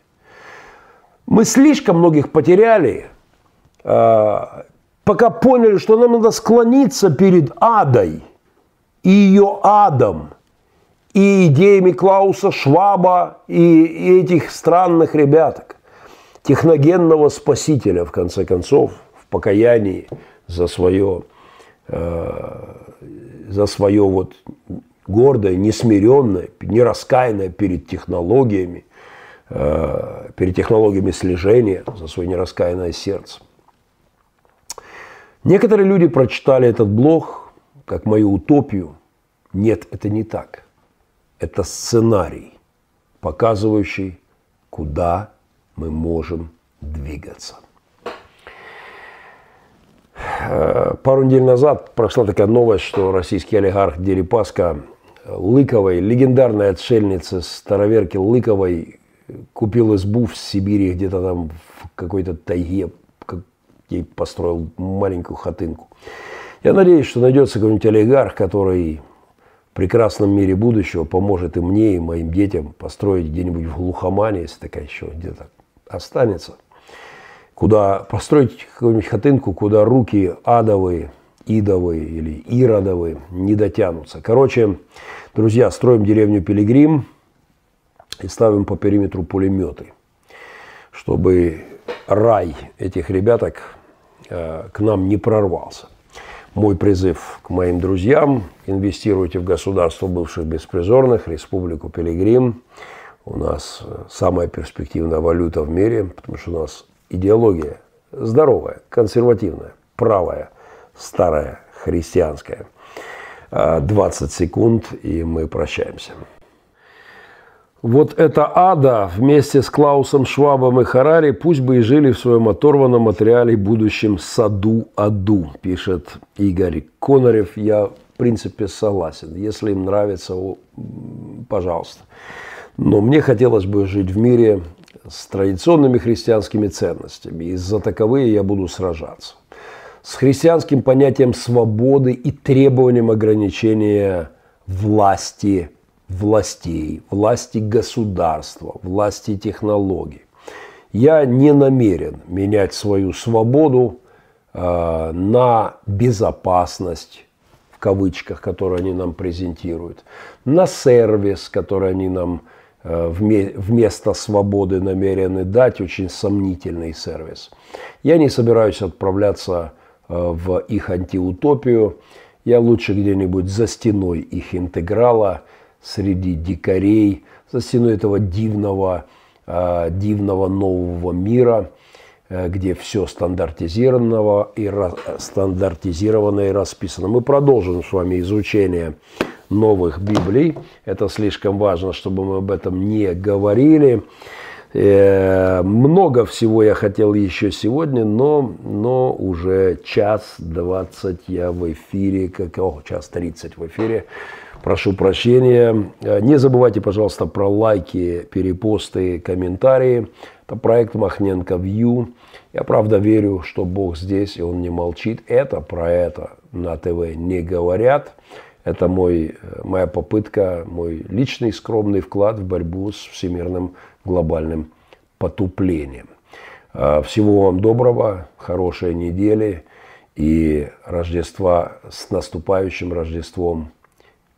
Мы слишком многих потеряли, а, пока поняли, что нам надо склониться перед адой и ее адом, и идеями Клауса Шваба, и, и этих странных ребяток, техногенного спасителя, в конце концов – покаянии за свое, э, за свое вот гордое, несмиренное, нераскаянное перед технологиями, э, перед технологиями слежения, за свое нераскаянное сердце. Некоторые люди прочитали этот блог как мою утопию. Нет, это не так. Это сценарий, показывающий, куда мы можем двигаться. Э, пару недель назад прошла такая новость, что российский олигарх Дерипаска Лыковой, легендарной отшельницы староверки Лыковой, купил избу в Сибири, где-то там в какой-то тайге, ей построил маленькую хатынку. Я надеюсь, что найдется какой-нибудь олигарх, который в прекрасном мире будущего поможет и мне, и моим детям построить где-нибудь в глухомане, если такая еще где-то останется – куда построить какую-нибудь хатынку, куда руки адовые, идовые или иродовые не дотянутся. Короче, друзья, строим деревню Пилигрим и ставим по периметру пулеметы, чтобы рай этих ребяток э, к нам не прорвался. Мой призыв к моим друзьям – инвестируйте в государство бывших беспризорных, республику Пилигрим. У нас э, самая перспективная валюта в мире, потому что у нас идеология здоровая, консервативная, правая, старая, христианская. 20 а, секунд, и мы прощаемся. Вот эта ада вместе с Клаусом Швабом и Харари пусть бы и жили в своем оторванном материале будущем саду-аду, пишет Игорь Конорев. Я, в принципе, согласен. Если им нравится, пожалуйста. Но мне хотелось бы жить в мире с традиционными христианскими ценностями. И за таковые я буду сражаться. С христианским понятием свободы и требованием ограничения власти властей, власти государства, власти технологий. Я не намерен менять свою свободу э, на безопасность, в кавычках, которую они нам презентируют, на сервис, который они нам вместо свободы намерены дать, очень сомнительный сервис. Я не собираюсь отправляться э, в их антиутопию. Я лучше где-нибудь за стеной их интеграла – среди дикарей, за стеной этого дивного, а, дивного нового мира, э, где все стандартизировано и, стандартизировано и расписано. Мы продолжим с вами изучение новых Библий. Это слишком важно, чтобы мы об этом не говорили. Э, много всего я хотел еще сегодня, но, но уже час двадцать я в эфире, как, о, час тридцать в эфире. Прошу прощения. Э, не забывайте, пожалуйста, про лайки, перепосты, комментарии. Это проект Махненко Вью. Я правда верю, что Бог здесь, и Он не молчит. Это про это на ТВ не говорят. Это мой, э, моя попытка, мой личный скромный вклад в борьбу с всемирным глобальным потуплением. Э, всего вам доброго, хорошей недели и Рождества с наступающим Рождеством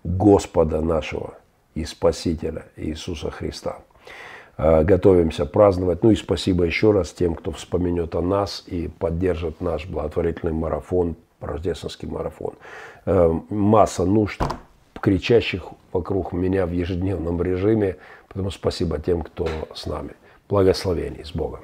Господа нашего и Спасителя Иисуса Христа. А, готовимся праздновать. Ну и спасибо еще раз тем, кто вспомнет о нас и поддержит наш благотворительный марафон, рождественский марафон. А, масса нужд, кричащих вокруг меня в ежедневном режиме. Поэтому спасибо тем, кто с нами. Благословений с Богом.